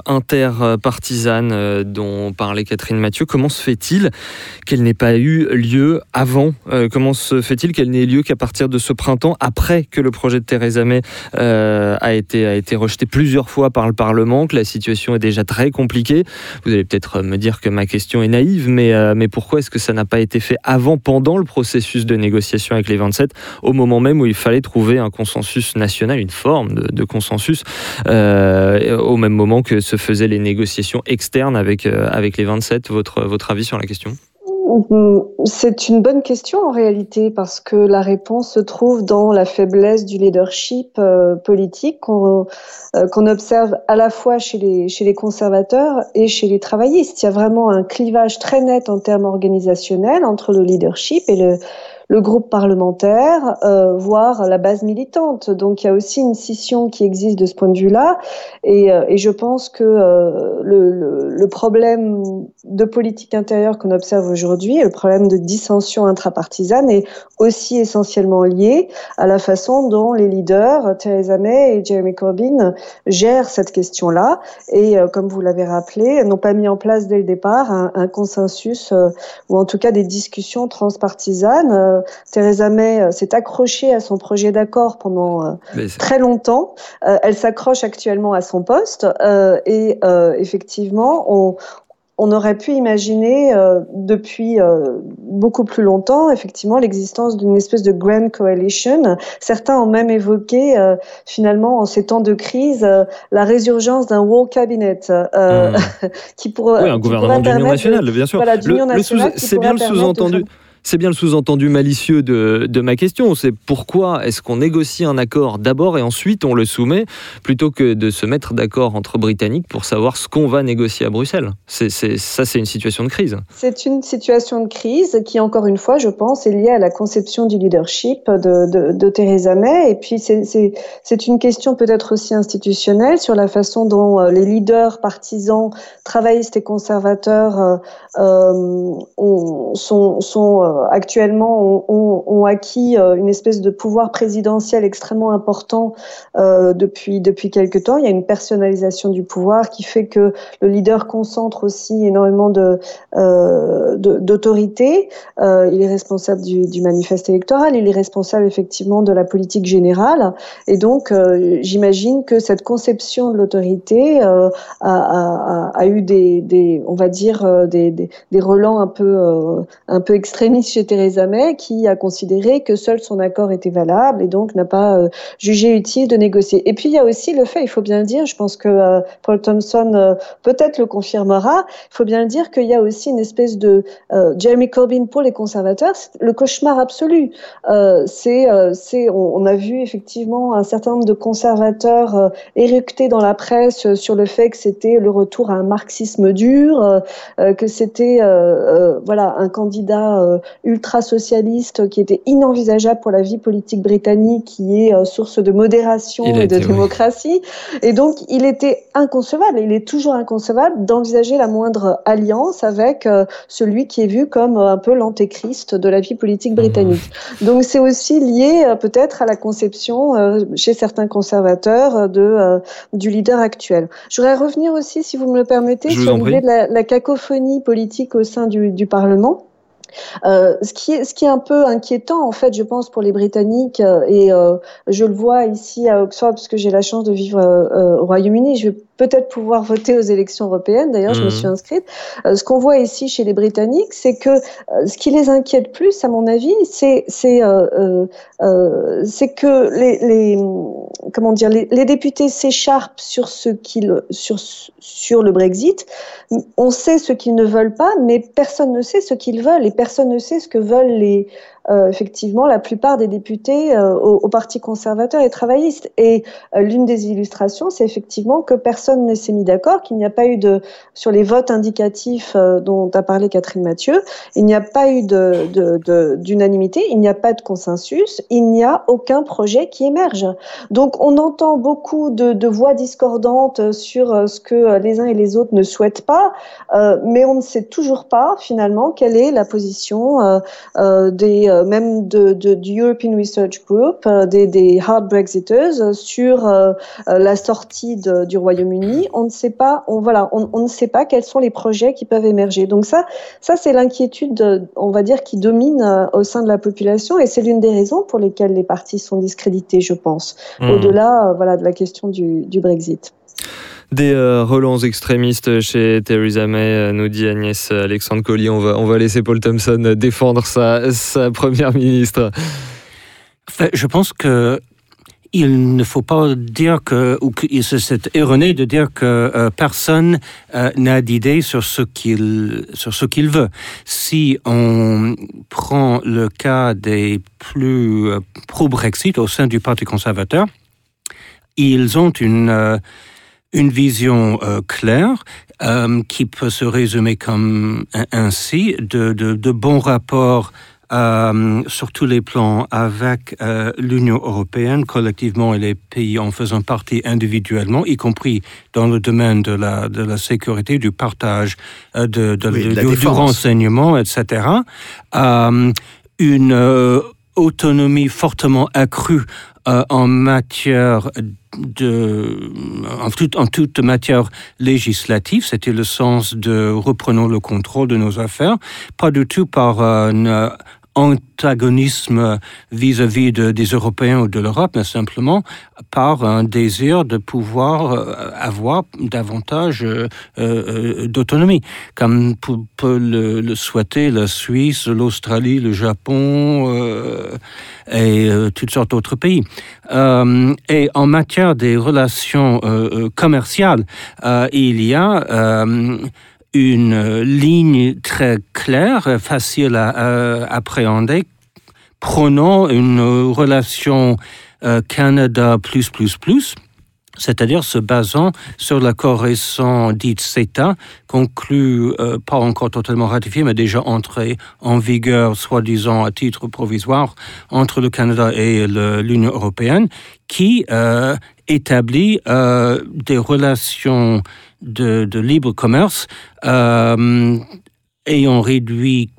interpartisanes dont parlait Catherine Mathieu, comment se fait-il qu'elles n'aient pas eu lieu avant Comment se fait-il qu'elles n'aient lieu qu'à partir de ce printemps, après que le projet de Theresa May a, été, rejeté plusieurs fois par le Parlement, que la situation est déjà très compliquée? Vous allez peut-être me dire que ma question est naïve, mais, mais pourquoi est-ce que ça n'a pas été fait avant, pendant le processus de négociation avec les 27 au moment même où il fallait trouver un consensus national, une forme de, consensus, euh, au même moment que se faisaient les négociations externes avec, euh, avec les 27. Votre, votre avis sur la question? C'est une bonne question en réalité parce que la réponse se trouve dans la faiblesse du leadership euh, politique qu'on qu'on observe à la fois chez les, chez les conservateurs et chez les travaillistes. Il y a vraiment un clivage très net en termes organisationnels entre le leadership et le, le groupe parlementaire, euh, voire la base militante. Donc il y a aussi une scission qui existe de ce point de vue-là. Et, euh, je pense que euh, le, problème de politique intérieure qu'on observe aujourd'hui, le problème de dissension intrapartisane, est aussi essentiellement lié à la façon dont les leaders, Theresa May et Jeremy Corbyn, gèrent cette question-là. Et comme vous l'avez rappelé, n'ont pas mis en place dès le départ un, consensus ou en tout cas des discussions transpartisanes. Euh, Theresa May s'est accrochée à son projet d'accord pendant très longtemps. elle s'accroche actuellement à son poste et effectivement, on, on aurait pu imaginer euh, depuis euh, beaucoup plus longtemps, effectivement, l'existence d'une espèce de grand coalition. Certains ont même évoqué, euh, finalement, en ces temps de crise, la résurgence d'un war cabinet mmh. qui pourrait. Oui, un gouvernement d'union nationale, bien sûr. Voilà, c'est bien le sous-entendu. C'est bien le sous-entendu malicieux de, ma question. C'est pourquoi est-ce qu'on négocie un accord d'abord et ensuite on le soumet, plutôt que de se mettre d'accord entre Britanniques pour savoir ce qu'on va négocier à Bruxelles? Ça, c'est une situation de crise. C'est une situation de crise qui, encore une fois, je pense, est liée à la conception du leadership de, Theresa May. Et puis, c'est, une question peut-être aussi institutionnelle sur la façon dont euh, les leaders partisans, travaillistes et conservateurs euh, euh sont, actuellement ont, acquis euh, une espèce de pouvoir présidentiel extrêmement important euh, depuis depuis quelque temps. Il y a une personnalisation du pouvoir qui fait que le leader concentre aussi énormément de d'autorité. il est responsable du, du, manifeste électoral. Il est responsable effectivement de la politique générale. Et donc, j'imagine que cette conception de l'autorité a, a, a, eu des, des, on va dire des, des, des relents un peu un peu extrémistes chez Theresa May qui a considéré que seul son accord était valable et donc n'a pas euh, jugé utile de négocier. Et puis il y a aussi le fait, il faut bien le dire, je pense que euh, Paul Thompson euh, peut-être le confirmera, il faut bien le dire qu'il y a aussi une espèce de Jeremy Corbyn pour les conservateurs, le cauchemar absolu. c'est, c'est, on, a vu effectivement un certain nombre de conservateurs éructer dans la presse sur le fait que c'était le retour à un marxisme dur, que c'était voilà un candidat ultra-socialiste qui était inenvisageable pour la vie politique britannique, qui est euh, source de modération et de démocratie. Et donc, il était inconcevable, et il est toujours inconcevable d'envisager la moindre alliance avec euh, celui qui est vu comme euh, un peu l'antéchrist de la vie politique britannique. Mmh. Donc, c'est aussi lié peut-être à la conception chez certains conservateurs de, du leader actuel. Je voudrais revenir aussi, si vous me le permettez, sur l'idée de la, la, cacophonie politique au sein du, du Parlement. Euh, ce, qui est, un peu inquiétant, en fait, je pense, pour les Britanniques, euh, et euh, je le vois ici à Oxford, parce que j'ai la chance de vivre au Royaume-Uni, je peut-être pouvoir voter aux élections européennes, d'ailleurs, je me mmh. suis inscrite. ce qu'on voit ici chez les Britanniques, c'est que ce qui les inquiète plus, à mon avis, c'est c'est c'est que les, les, comment dire les, les députés s'écharpent sur ce qu'ils sur sur le Brexit. On sait ce qu'ils ne veulent pas, mais personne ne sait ce qu'ils veulent et personne ne sait ce que veulent les, euh, effectivement la plupart des députés euh, au, Parti conservateur et travailliste. Et euh, l'une des illustrations, c'est effectivement que personne ne s'est mis d'accord, qu'il n'y a pas eu de sur les votes indicatifs dont a parlé Catherine Mathieu, il n'y a pas eu d'unanimité, de, de, il n'y a pas de consensus, il n'y a aucun projet qui émerge. Donc on entend beaucoup de voix discordantes sur ce que les uns et les autres ne souhaitent pas, mais on ne sait toujours pas finalement quelle est la position des euh, même de, du European Research Group, euh, des, des, hard Brexiters sur euh, la sortie du Royaume-Uni. On ne sait pas, on voilà, on, ne sait pas quels sont les projets qui peuvent émerger. Donc ça, ça c'est l'inquiétude, on va dire, qui domine au sein de la population, et c'est l'une des raisons pour lesquelles les partis sont discrédités, je pense, mmh. au-delà, voilà, de la question du, du Brexit. Des euh, relents extrémistes chez Theresa May, euh, nous dit Agnès Alexandre Collier. On va, on va laisser Paul Thompson défendre sa, sa première ministre. Je pense que il ne faut pas dire que, ou que c'est erroné de dire que euh, personne n'a d'idée sur ce qu'il sur ce qu'il veut. Si on prend le cas des plus pro-Brexit au sein du Parti conservateur, ils ont une une vision euh, claire euh, qui peut se résumer comme ainsi de, de, de bons rapports euh, sur tous les plans avec euh, l'Union européenne collectivement et les pays en faisant partie individuellement, y compris dans le domaine de la, de la sécurité, du partage, euh, de, de, Oui, de de- la du, du renseignement, etc. Euh, une euh, autonomie fortement accrue euh, en matière de en, toute- matière législative, c'était le sens de reprenons le contrôle de nos affaires, pas du tout par euh, antagonisme vis-à-vis de- des Européens ou de l'Europe, mais simplement par un désir de pouvoir euh, avoir davantage euh, euh, d'autonomie, comme peut, le, le souhaiter la Suisse, l'Australie, le Japon et toutes sortes d'autres pays. Et en matière des relations commerciales, il y a une euh, ligne très claire, facile à appréhender, prenant une euh, relation euh, Canada plus plus plus, c'est-à-dire se basant sur l'accord récent dit CETA, conclu, pas encore totalement ratifié, mais déjà entré en vigueur, soi-disant à titre provisoire, entre le Canada et l'Union européenne, qui établit des relations de, de libre commerce euh, ayant réduit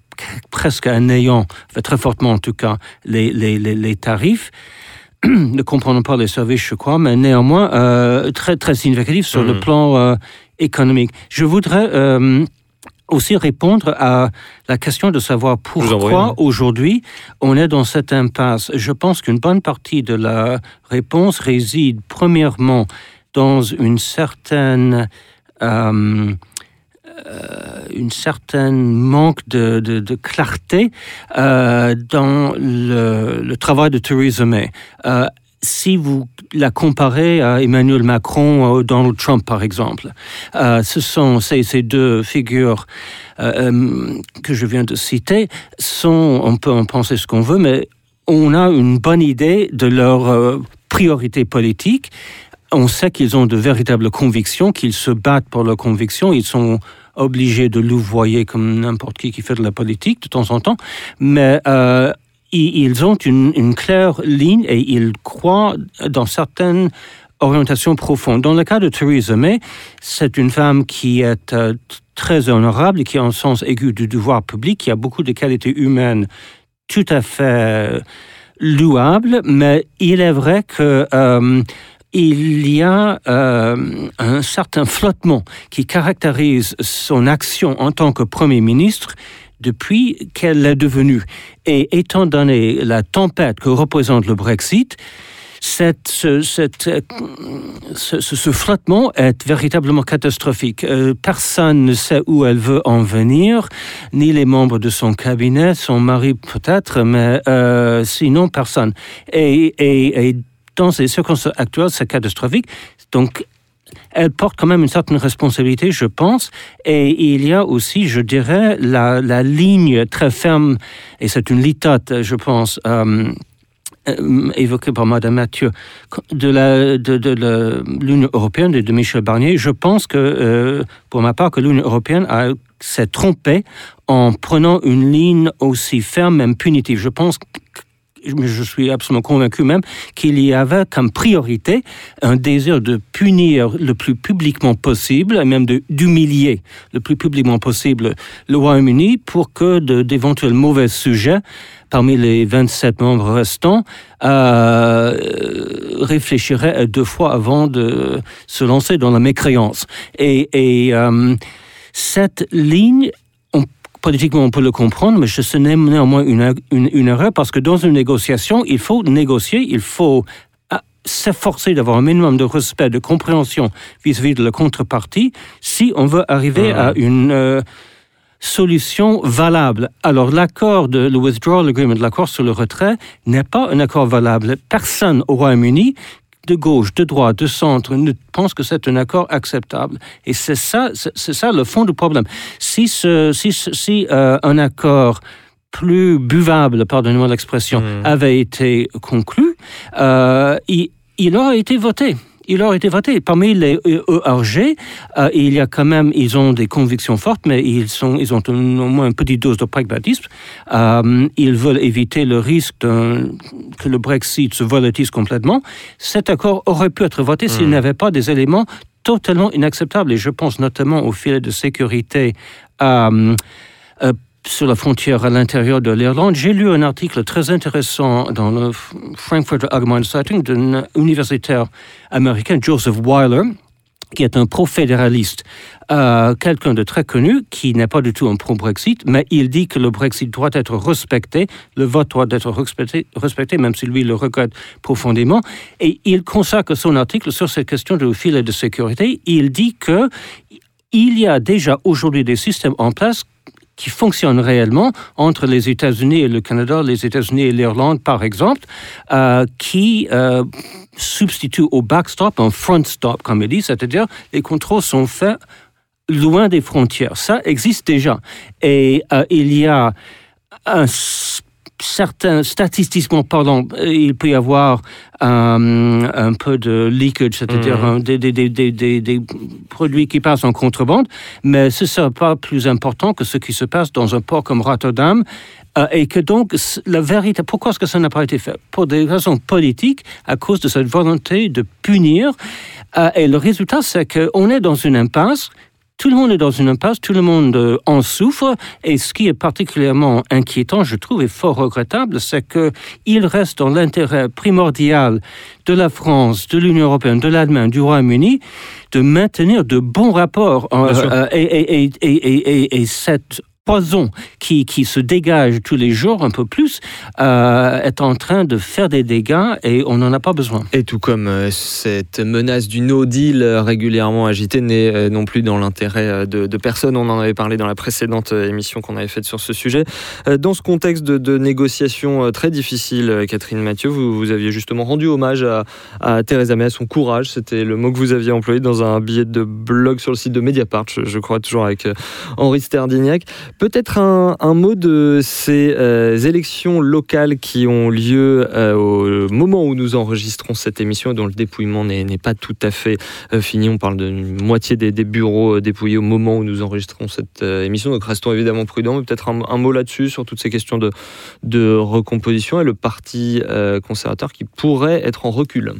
presque à néant, très fortement en tout cas, les, les, les, les tarifs ne comprenons pas les services, je crois, mais néanmoins euh, très très significatif sur le Mhm. plan euh, économique. Je voudrais aussi répondre à la question de savoir pourquoi oui. aujourd'hui on est dans cette impasse. Je pense qu'une bonne partie de la réponse réside premièrement dans une certaine euh, euh, une certaine manque de, clarté euh, dans le, travail de Theresa May. Si vous la comparez à Emmanuel Macron ou Donald Trump, par exemple, ce sont ces, ces deux figures que je viens de citer, sont, on peut en penser ce qu'on veut, mais on a une bonne idée de leur priorité politique. On sait qu'ils ont de véritables convictions, qu'ils se battent pour leurs convictions, ils sont obligés de louvoyer comme n'importe qui qui fait de la politique de temps en temps, mais euh, ils ont une, claire ligne et ils croient dans certaines orientations profondes. Dans le cas de Theresa May, c'est une femme qui est euh, très honorable qui a un sens aigu du devoir public, qui a beaucoup de qualités humaines tout à fait louables, mais il est vrai que euh, il y a euh, un certain flottement qui caractérise son action en tant que Premier ministre depuis qu'elle est devenue. Et étant donné la tempête que représente le Brexit, cette, ce, euh, flottement est véritablement catastrophique. Euh, personne ne sait où elle veut en venir, ni les membres de son cabinet, son mari peut-être, mais sinon personne. Et, et dans ces circonstances actuelles, c'est catastrophique. Donc, elle porte quand même une certaine responsabilité, je pense. Et il y a aussi, je dirais, la, ligne très ferme, et c'est une litote, je pense, euh, euh, évoquée par Madame Mathieu, de l'Union européenne et de Michel Barnier. Je pense que, euh, pour ma part, que l'Union européenne s'est trompée en prenant une ligne aussi ferme, même punitive. Je pense je suis absolument convaincu même qu'il y avait comme priorité un désir de punir le plus publiquement possible, et même d'humilier le plus publiquement possible le Royaume-Uni pour que d'éventuels mauvais sujets parmi les 27 membres restants euh, réfléchiraient deux fois avant de se lancer dans la mécréance. Et, euh, cette ligne, politiquement on peut le comprendre, mais ce n'est néanmoins une, une, une erreur parce que dans une négociation, il faut négocier, il faut ah, s'efforcer d'avoir un minimum de respect, de compréhension vis-à-vis de la contrepartie si on veut arriver à une euh, solution valable. Alors l'accord de le withdrawal agreement, l'accord sur le retrait, n'est pas un accord valable. Personne au Royaume-Uni de gauche, de droite, de centre, ne pense que c'est un accord acceptable. Et c'est ça, c'est ça le fond du problème. Si, ce, si, ce- si euh, un accord plus buvable, pardonnez-moi l'expression, avait été conclu, euh, il, il aurait été voté. Il aurait été voté. Parmi les ERG, euh, il y a quand même, ils ont des convictions fortes, mais ils, sont, ils ont au moins une petite dose de pragmatisme. Euh, ils veulent éviter le risque que le Brexit se volatise complètement. Cet accord aurait pu être voté s'il Hmm. n'avait pas des éléments totalement inacceptables. Et je pense notamment au filet de sécurité euh, sur la frontière à l'intérieur de l'Irlande. J'ai lu un article très intéressant dans le F- Frankfurter Allgemeine Zeitung d'un universitaire américain, Joseph Weiler, qui est un pro-fédéraliste, euh, quelqu'un de très connu, qui n'est pas du tout un pro-Brexit, mais il dit que le Brexit doit être respecté, le vote doit être respecté, respecté même si lui le regrette profondément. Et il consacre son article sur cette question de filet de sécurité. Il dit que il y a déjà aujourd'hui des systèmes en place qui fonctionnent réellement entre les États-Unis et le Canada, les États-Unis et l'Irlande, par exemple, euh, qui euh, substituent au backstop un front stop, comme il dit, c'est-à-dire les contrôles sont faits loin des frontières. Ça existe déjà. Et euh, il y a un s- certain, statistiquement parlant, euh, il peut y avoir euh, un peu de leakage, c'est-à-dire Mhm. des, des, des, des, des- des produits qui passent en contrebande, mais ce ne sera pas plus important que ce qui se passe dans un port comme Rotterdam. euh, et que donc, la vérité, pourquoi est-ce que ça n'a pas été fait? Pour des raisons politiques, à cause de cette volonté de punir. Euh, et le résultat, c'est qu'on est dans une impasse tout le monde est dans une impasse, tout le monde euh, en souffre, et ce qui est particulièrement inquiétant, je trouve, et fort regrettable, c'est que il reste dans l'intérêt primordial de la France, de l'Union européenne, de l'Allemagne, du Royaume-Uni, de maintenir de bons rapports. euh, euh, et, et, et, et cette qui, qui se dégage tous les jours un peu plus euh, est en train de faire des dégâts et on n'en a pas besoin. Et tout comme euh, cette menace du no deal euh, régulièrement agitée n'est non plus dans l'intérêt de, personne. On en avait parlé dans la précédente émission qu'on avait faite sur ce sujet. Dans ce contexte de, de négociations très difficiles, Catherine Mathieu, vous, vous aviez justement rendu hommage à, à Theresa May, à son courage. C'était le mot que vous aviez employé dans un billet de blog sur le site de Mediapart, je, je crois toujours avec Henri Sterdignac. Peut-être un, mot de ces euh, élections locales qui ont lieu euh, au moment où nous enregistrons cette émission et dont le dépouillement n'est pas tout à fait euh, fini. On parle d'une moitié des, bureaux dépouillés au moment où nous enregistrons cette émission. Donc restons évidemment prudents. Peut-être un, mot là-dessus sur toutes ces questions de, de recomposition et le parti conservateur qui pourrait être en recul.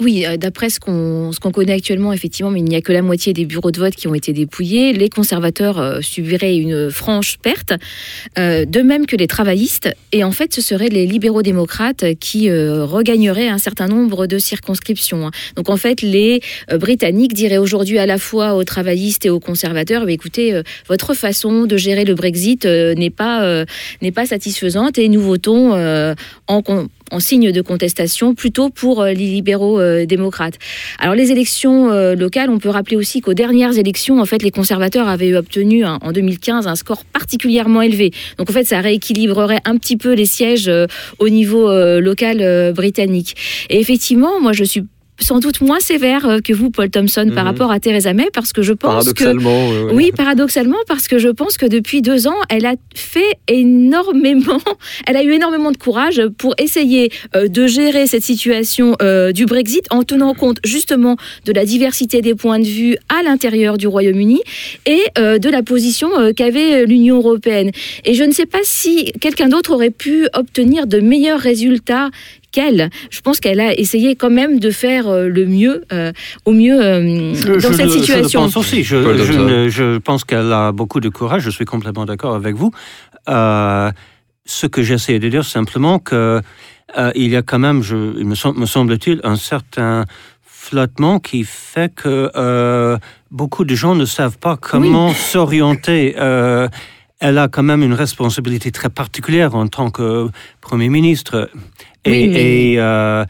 Oui, euh, d'après ce qu'on qu'on connaît actuellement, effectivement, mais il n'y a que la moitié des bureaux de vote qui ont été dépouillés. Les conservateurs euh, subiraient une franche perte, euh, de même que les travaillistes. Et en fait, ce seraient les libéraux-démocrates qui euh, regagneraient un certain nombre de circonscriptions. hein. Donc en fait, les Britanniques diraient aujourd'hui à la fois aux travaillistes et aux conservateurs, écoutez, votre façon de gérer le Brexit n'est pas n'est pas satisfaisante et nous votons en, en signe de contestation plutôt pour euh, les libéraux euh, démocrates. Alors les élections euh, locales, on peut rappeler aussi qu'aux dernières élections, en fait, les conservateurs avaient obtenu un- en 2015 un score particulièrement élevé. Donc en fait, ça rééquilibrerait un petit peu les sièges au niveau local britannique. Et effectivement, moi je suis sans doute moins sévère euh, que vous, Paul Thompson, par Mhm. rapport à Theresa May, parce que je pense que Paradoxalement. oui, paradoxalement, parce que je pense que depuis deux ans, elle a fait énormément, elle a eu énormément de courage pour essayer euh, de gérer cette situation euh, du Brexit en tenant compte justement de la diversité des points de vue à l'intérieur du Royaume-Uni et de la position qu'avait l'Union européenne. Et je ne sais pas si quelqu'un d'autre aurait pu obtenir de meilleurs résultats qu'elle. Je pense qu'elle a essayé quand même de faire euh, le mieux, euh, au mieux euh, Je- dans je cette le- situation. Je le pense aussi. Je, ne- pense qu'elle a beaucoup de courage. Je suis complètement d'accord avec vous. Euh, ce que j'essaie de dire simplement que euh, il y a quand même, je, il me, sem- me semble-t-il, un certain flottement qui fait que euh, beaucoup de gens ne savent pas comment s'orienter. Euh, elle a quand même une responsabilité très particulière en tant que Premier ministre. Et, Oui, mais-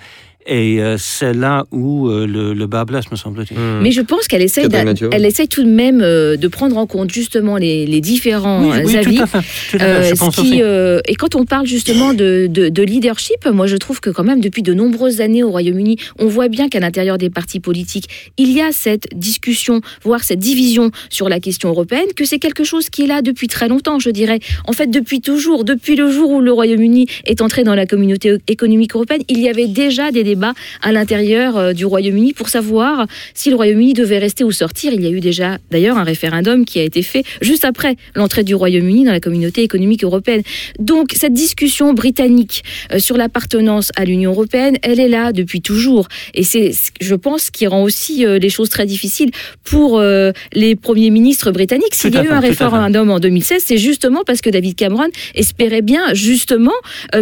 et, euh, c'est là où euh, le, le bas blesse, me semble-t-il. Hmm. Mais je pense qu'elle essaye, elle essaye tout de même euh, de prendre en compte justement les, les différents Oui, oui, avis. tout à fait. Tout à fait, je pense qui, aussi. euh, et quand on parle justement de, de- de leadership, moi je trouve que quand même depuis de nombreuses années au Royaume-Uni, on voit bien qu'à l'intérieur des partis politiques, il y a cette discussion, voire cette division sur la question européenne, que c'est quelque chose qui est là depuis très longtemps, je dirais. En fait, depuis toujours, depuis le jour où le Royaume-Uni est entré dans la communauté économique européenne, il y avait déjà des débats débat à l'intérieur euh, du Royaume-Uni pour savoir si le Royaume-Uni devait rester ou sortir. Il y a eu déjà d'ailleurs un référendum qui a été fait juste après l'entrée du Royaume-Uni dans la communauté économique européenne. Donc cette discussion britannique euh, sur l'appartenance à l'Union européenne, elle est là depuis toujours. Et c'est, je pense, ce qui rend aussi euh, les choses très difficiles pour les premiers ministres britanniques. S'il y a eu fait, un référendum en 2016, c'est justement parce que David Cameron espérait bien justement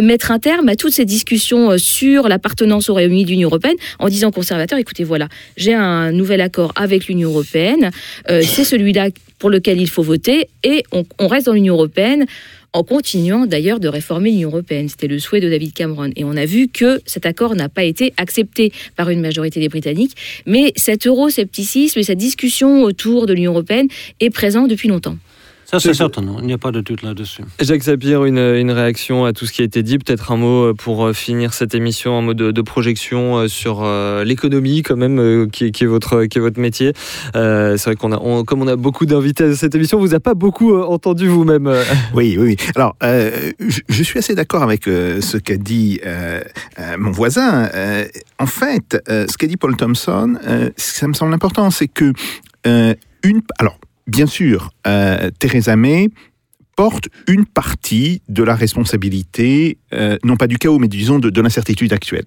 mettre un terme à toutes ces discussions sur l'appartenance au Royaume-Uni de l'Union européenne en disant aux conservateurs, écoutez, voilà, j'ai un nouvel accord avec l'Union européenne, euh, c'est celui-là pour lequel il faut voter et on, on reste dans l'Union européenne en continuant d'ailleurs de réformer l'Union européenne. C'était le souhait de David Cameron. Et on a vu que cet accord n'a pas été accepté par une majorité des Britanniques. Mais cet euroscepticisme et cette discussion autour de l'Union européenne est présent depuis longtemps. Ça, c'est certain, non, il n'y a pas de doute là-dessus. Jacques Sapir, une, une réaction à tout ce qui a été dit, peut-être un mot pour euh, finir cette émission, un mot de, de projection euh, sur euh, l'économie quand même, euh, qui, est- qui est votre, qui est votre métier. Euh, c'est vrai qu'on a, on- comme on a beaucoup d'invités à cette émission, vous a pas beaucoup euh, entendu vous-même. euh. Oui, oui, oui. Alors, euh, je, je suis assez d'accord avec euh, ce qu'a dit euh, euh, mon voisin. Euh, en fait, euh, ce qu'a dit Paul Thompson, euh, ça me semble important, c'est que euh, une, alors, bien sûr, euh, Theresa May porte une partie de la responsabilité, euh, non pas du chaos, mais disons de, de l'incertitude actuelle.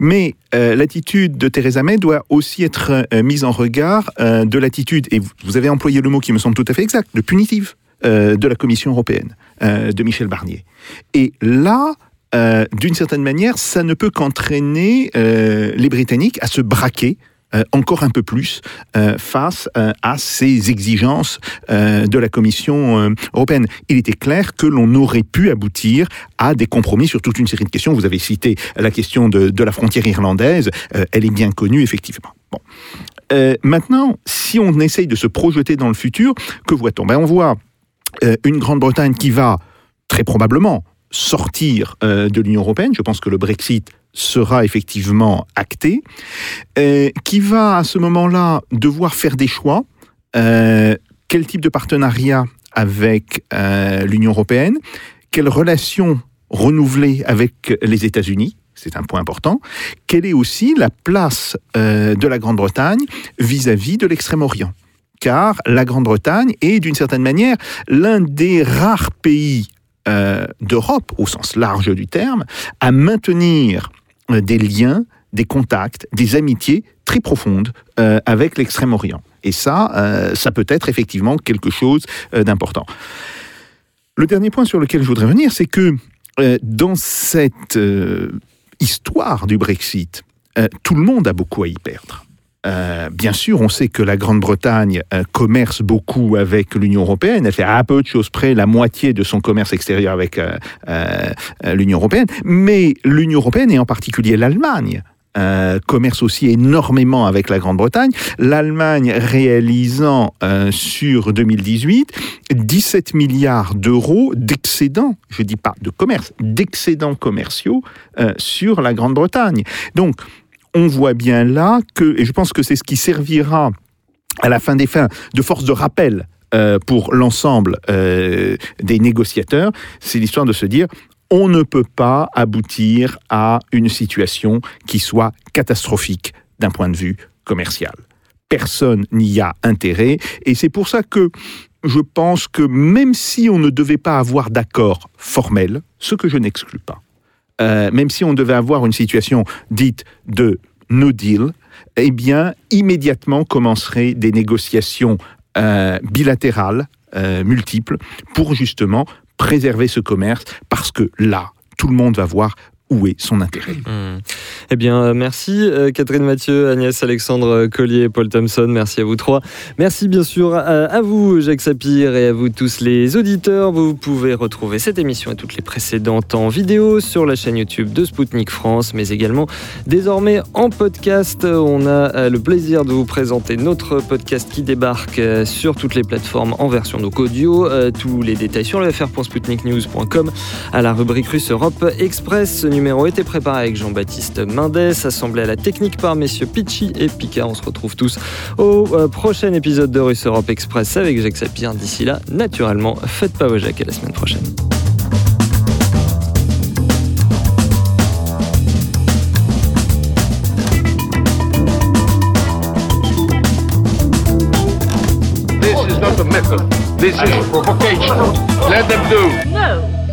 Mais euh, l'attitude de Theresa May doit aussi être mise en regard de l'attitude, et vous- avez employé le mot qui me semble tout à fait exact, de punitive de la Commission européenne, de Michel Barnier. Et là, d'une certaine manière, ça ne peut qu'entraîner les Britanniques à se braquer encore un peu plus euh, face euh, à ces exigences euh, de la Commission euh, européenne. Il était clair que l'on aurait pu aboutir à des compromis sur toute une série de questions. Vous avez cité la question de, la frontière irlandaise, euh, elle est bien connue effectivement. Bon. Euh, maintenant, si on essaye de se projeter dans le futur, que voit-on? Ben, On voit euh, une Grande-Bretagne qui va très probablement sortir euh, de l'Union européenne. Je pense que le Brexit sera effectivement acté, euh, qui va à ce moment-là devoir faire des choix. Euh, quel type de partenariat avec euh, l'Union européenne Quelle relation renouvelée avec les États-Unis c'est un point important. Quelle est aussi la place de la Grande-Bretagne vis-à-vis de l'Extrême-Orient Car la Grande-Bretagne est d'une certaine manière l'un des rares pays d'Europe, au sens large du terme, à maintenir des liens, des contacts, des amitiés très profondes euh, avec l'Extrême-Orient. Et ça, euh, ça peut être effectivement quelque chose euh, d'important. Le dernier point sur lequel je voudrais venir, c'est que euh, dans cette euh, histoire du Brexit, euh, tout le monde a beaucoup à y perdre. Euh, bien sûr, on sait que la Grande-Bretagne euh, commerce beaucoup avec l'Union européenne. Elle fait à peu de choses près la moitié de son commerce extérieur avec euh, euh, euh, l'Union européenne. Mais l'Union européenne, et en particulier l'Allemagne, euh, commerce aussi énormément avec la Grande-Bretagne. L'Allemagne réalisant euh, sur 2018 17 milliards d'euros d'excédents, je dis pas de commerce, d'excédents commerciaux euh, sur la Grande-Bretagne. Donc, on voit bien là que, et je pense que c'est ce qui servira à la fin des fins de force de rappel euh, pour l'ensemble euh, des négociateurs, c'est l'histoire de se dire on ne peut pas aboutir à une situation qui soit catastrophique d'un point de vue commercial. Personne n'y a intérêt et c'est pour ça que je pense que même si on ne devait pas avoir d'accord formel, ce que je n'exclus pas, euh, même si on devait avoir une situation dite de no deal, eh bien, immédiatement commenceraient des négociations euh, bilatérales, euh, multiples, pour justement préserver ce commerce, parce que là, tout le monde va voir où est son intérêt? Hmm. Eh bien, euh, merci euh, Catherine Mathieu, Agnès Alexandre Collier, Paul Thompson. Merci à vous trois. Merci bien sûr à, vous, Jacques Sapir, et à vous tous les auditeurs. Vous pouvez retrouver cette émission et toutes les précédentes en vidéo sur la chaîne YouTube de Spoutnik France, mais également désormais en podcast. On a euh, le plaisir de vous présenter notre podcast qui débarque euh, sur toutes les plateformes en version audio. Euh, tous les détails sur le fr.spoutniknews.com à la rubrique Russe Europe Express numéro était préparé avec Jean-Baptiste Mendès, assemblé à la technique par messieurs Pitchy et Picard. On se retrouve tous au euh, prochain épisode de Russe Europe Express avec Jacques Sapir. D'ici là, naturellement, faites pas vos Jacques à la semaine prochaine. This is provocation. Let them do.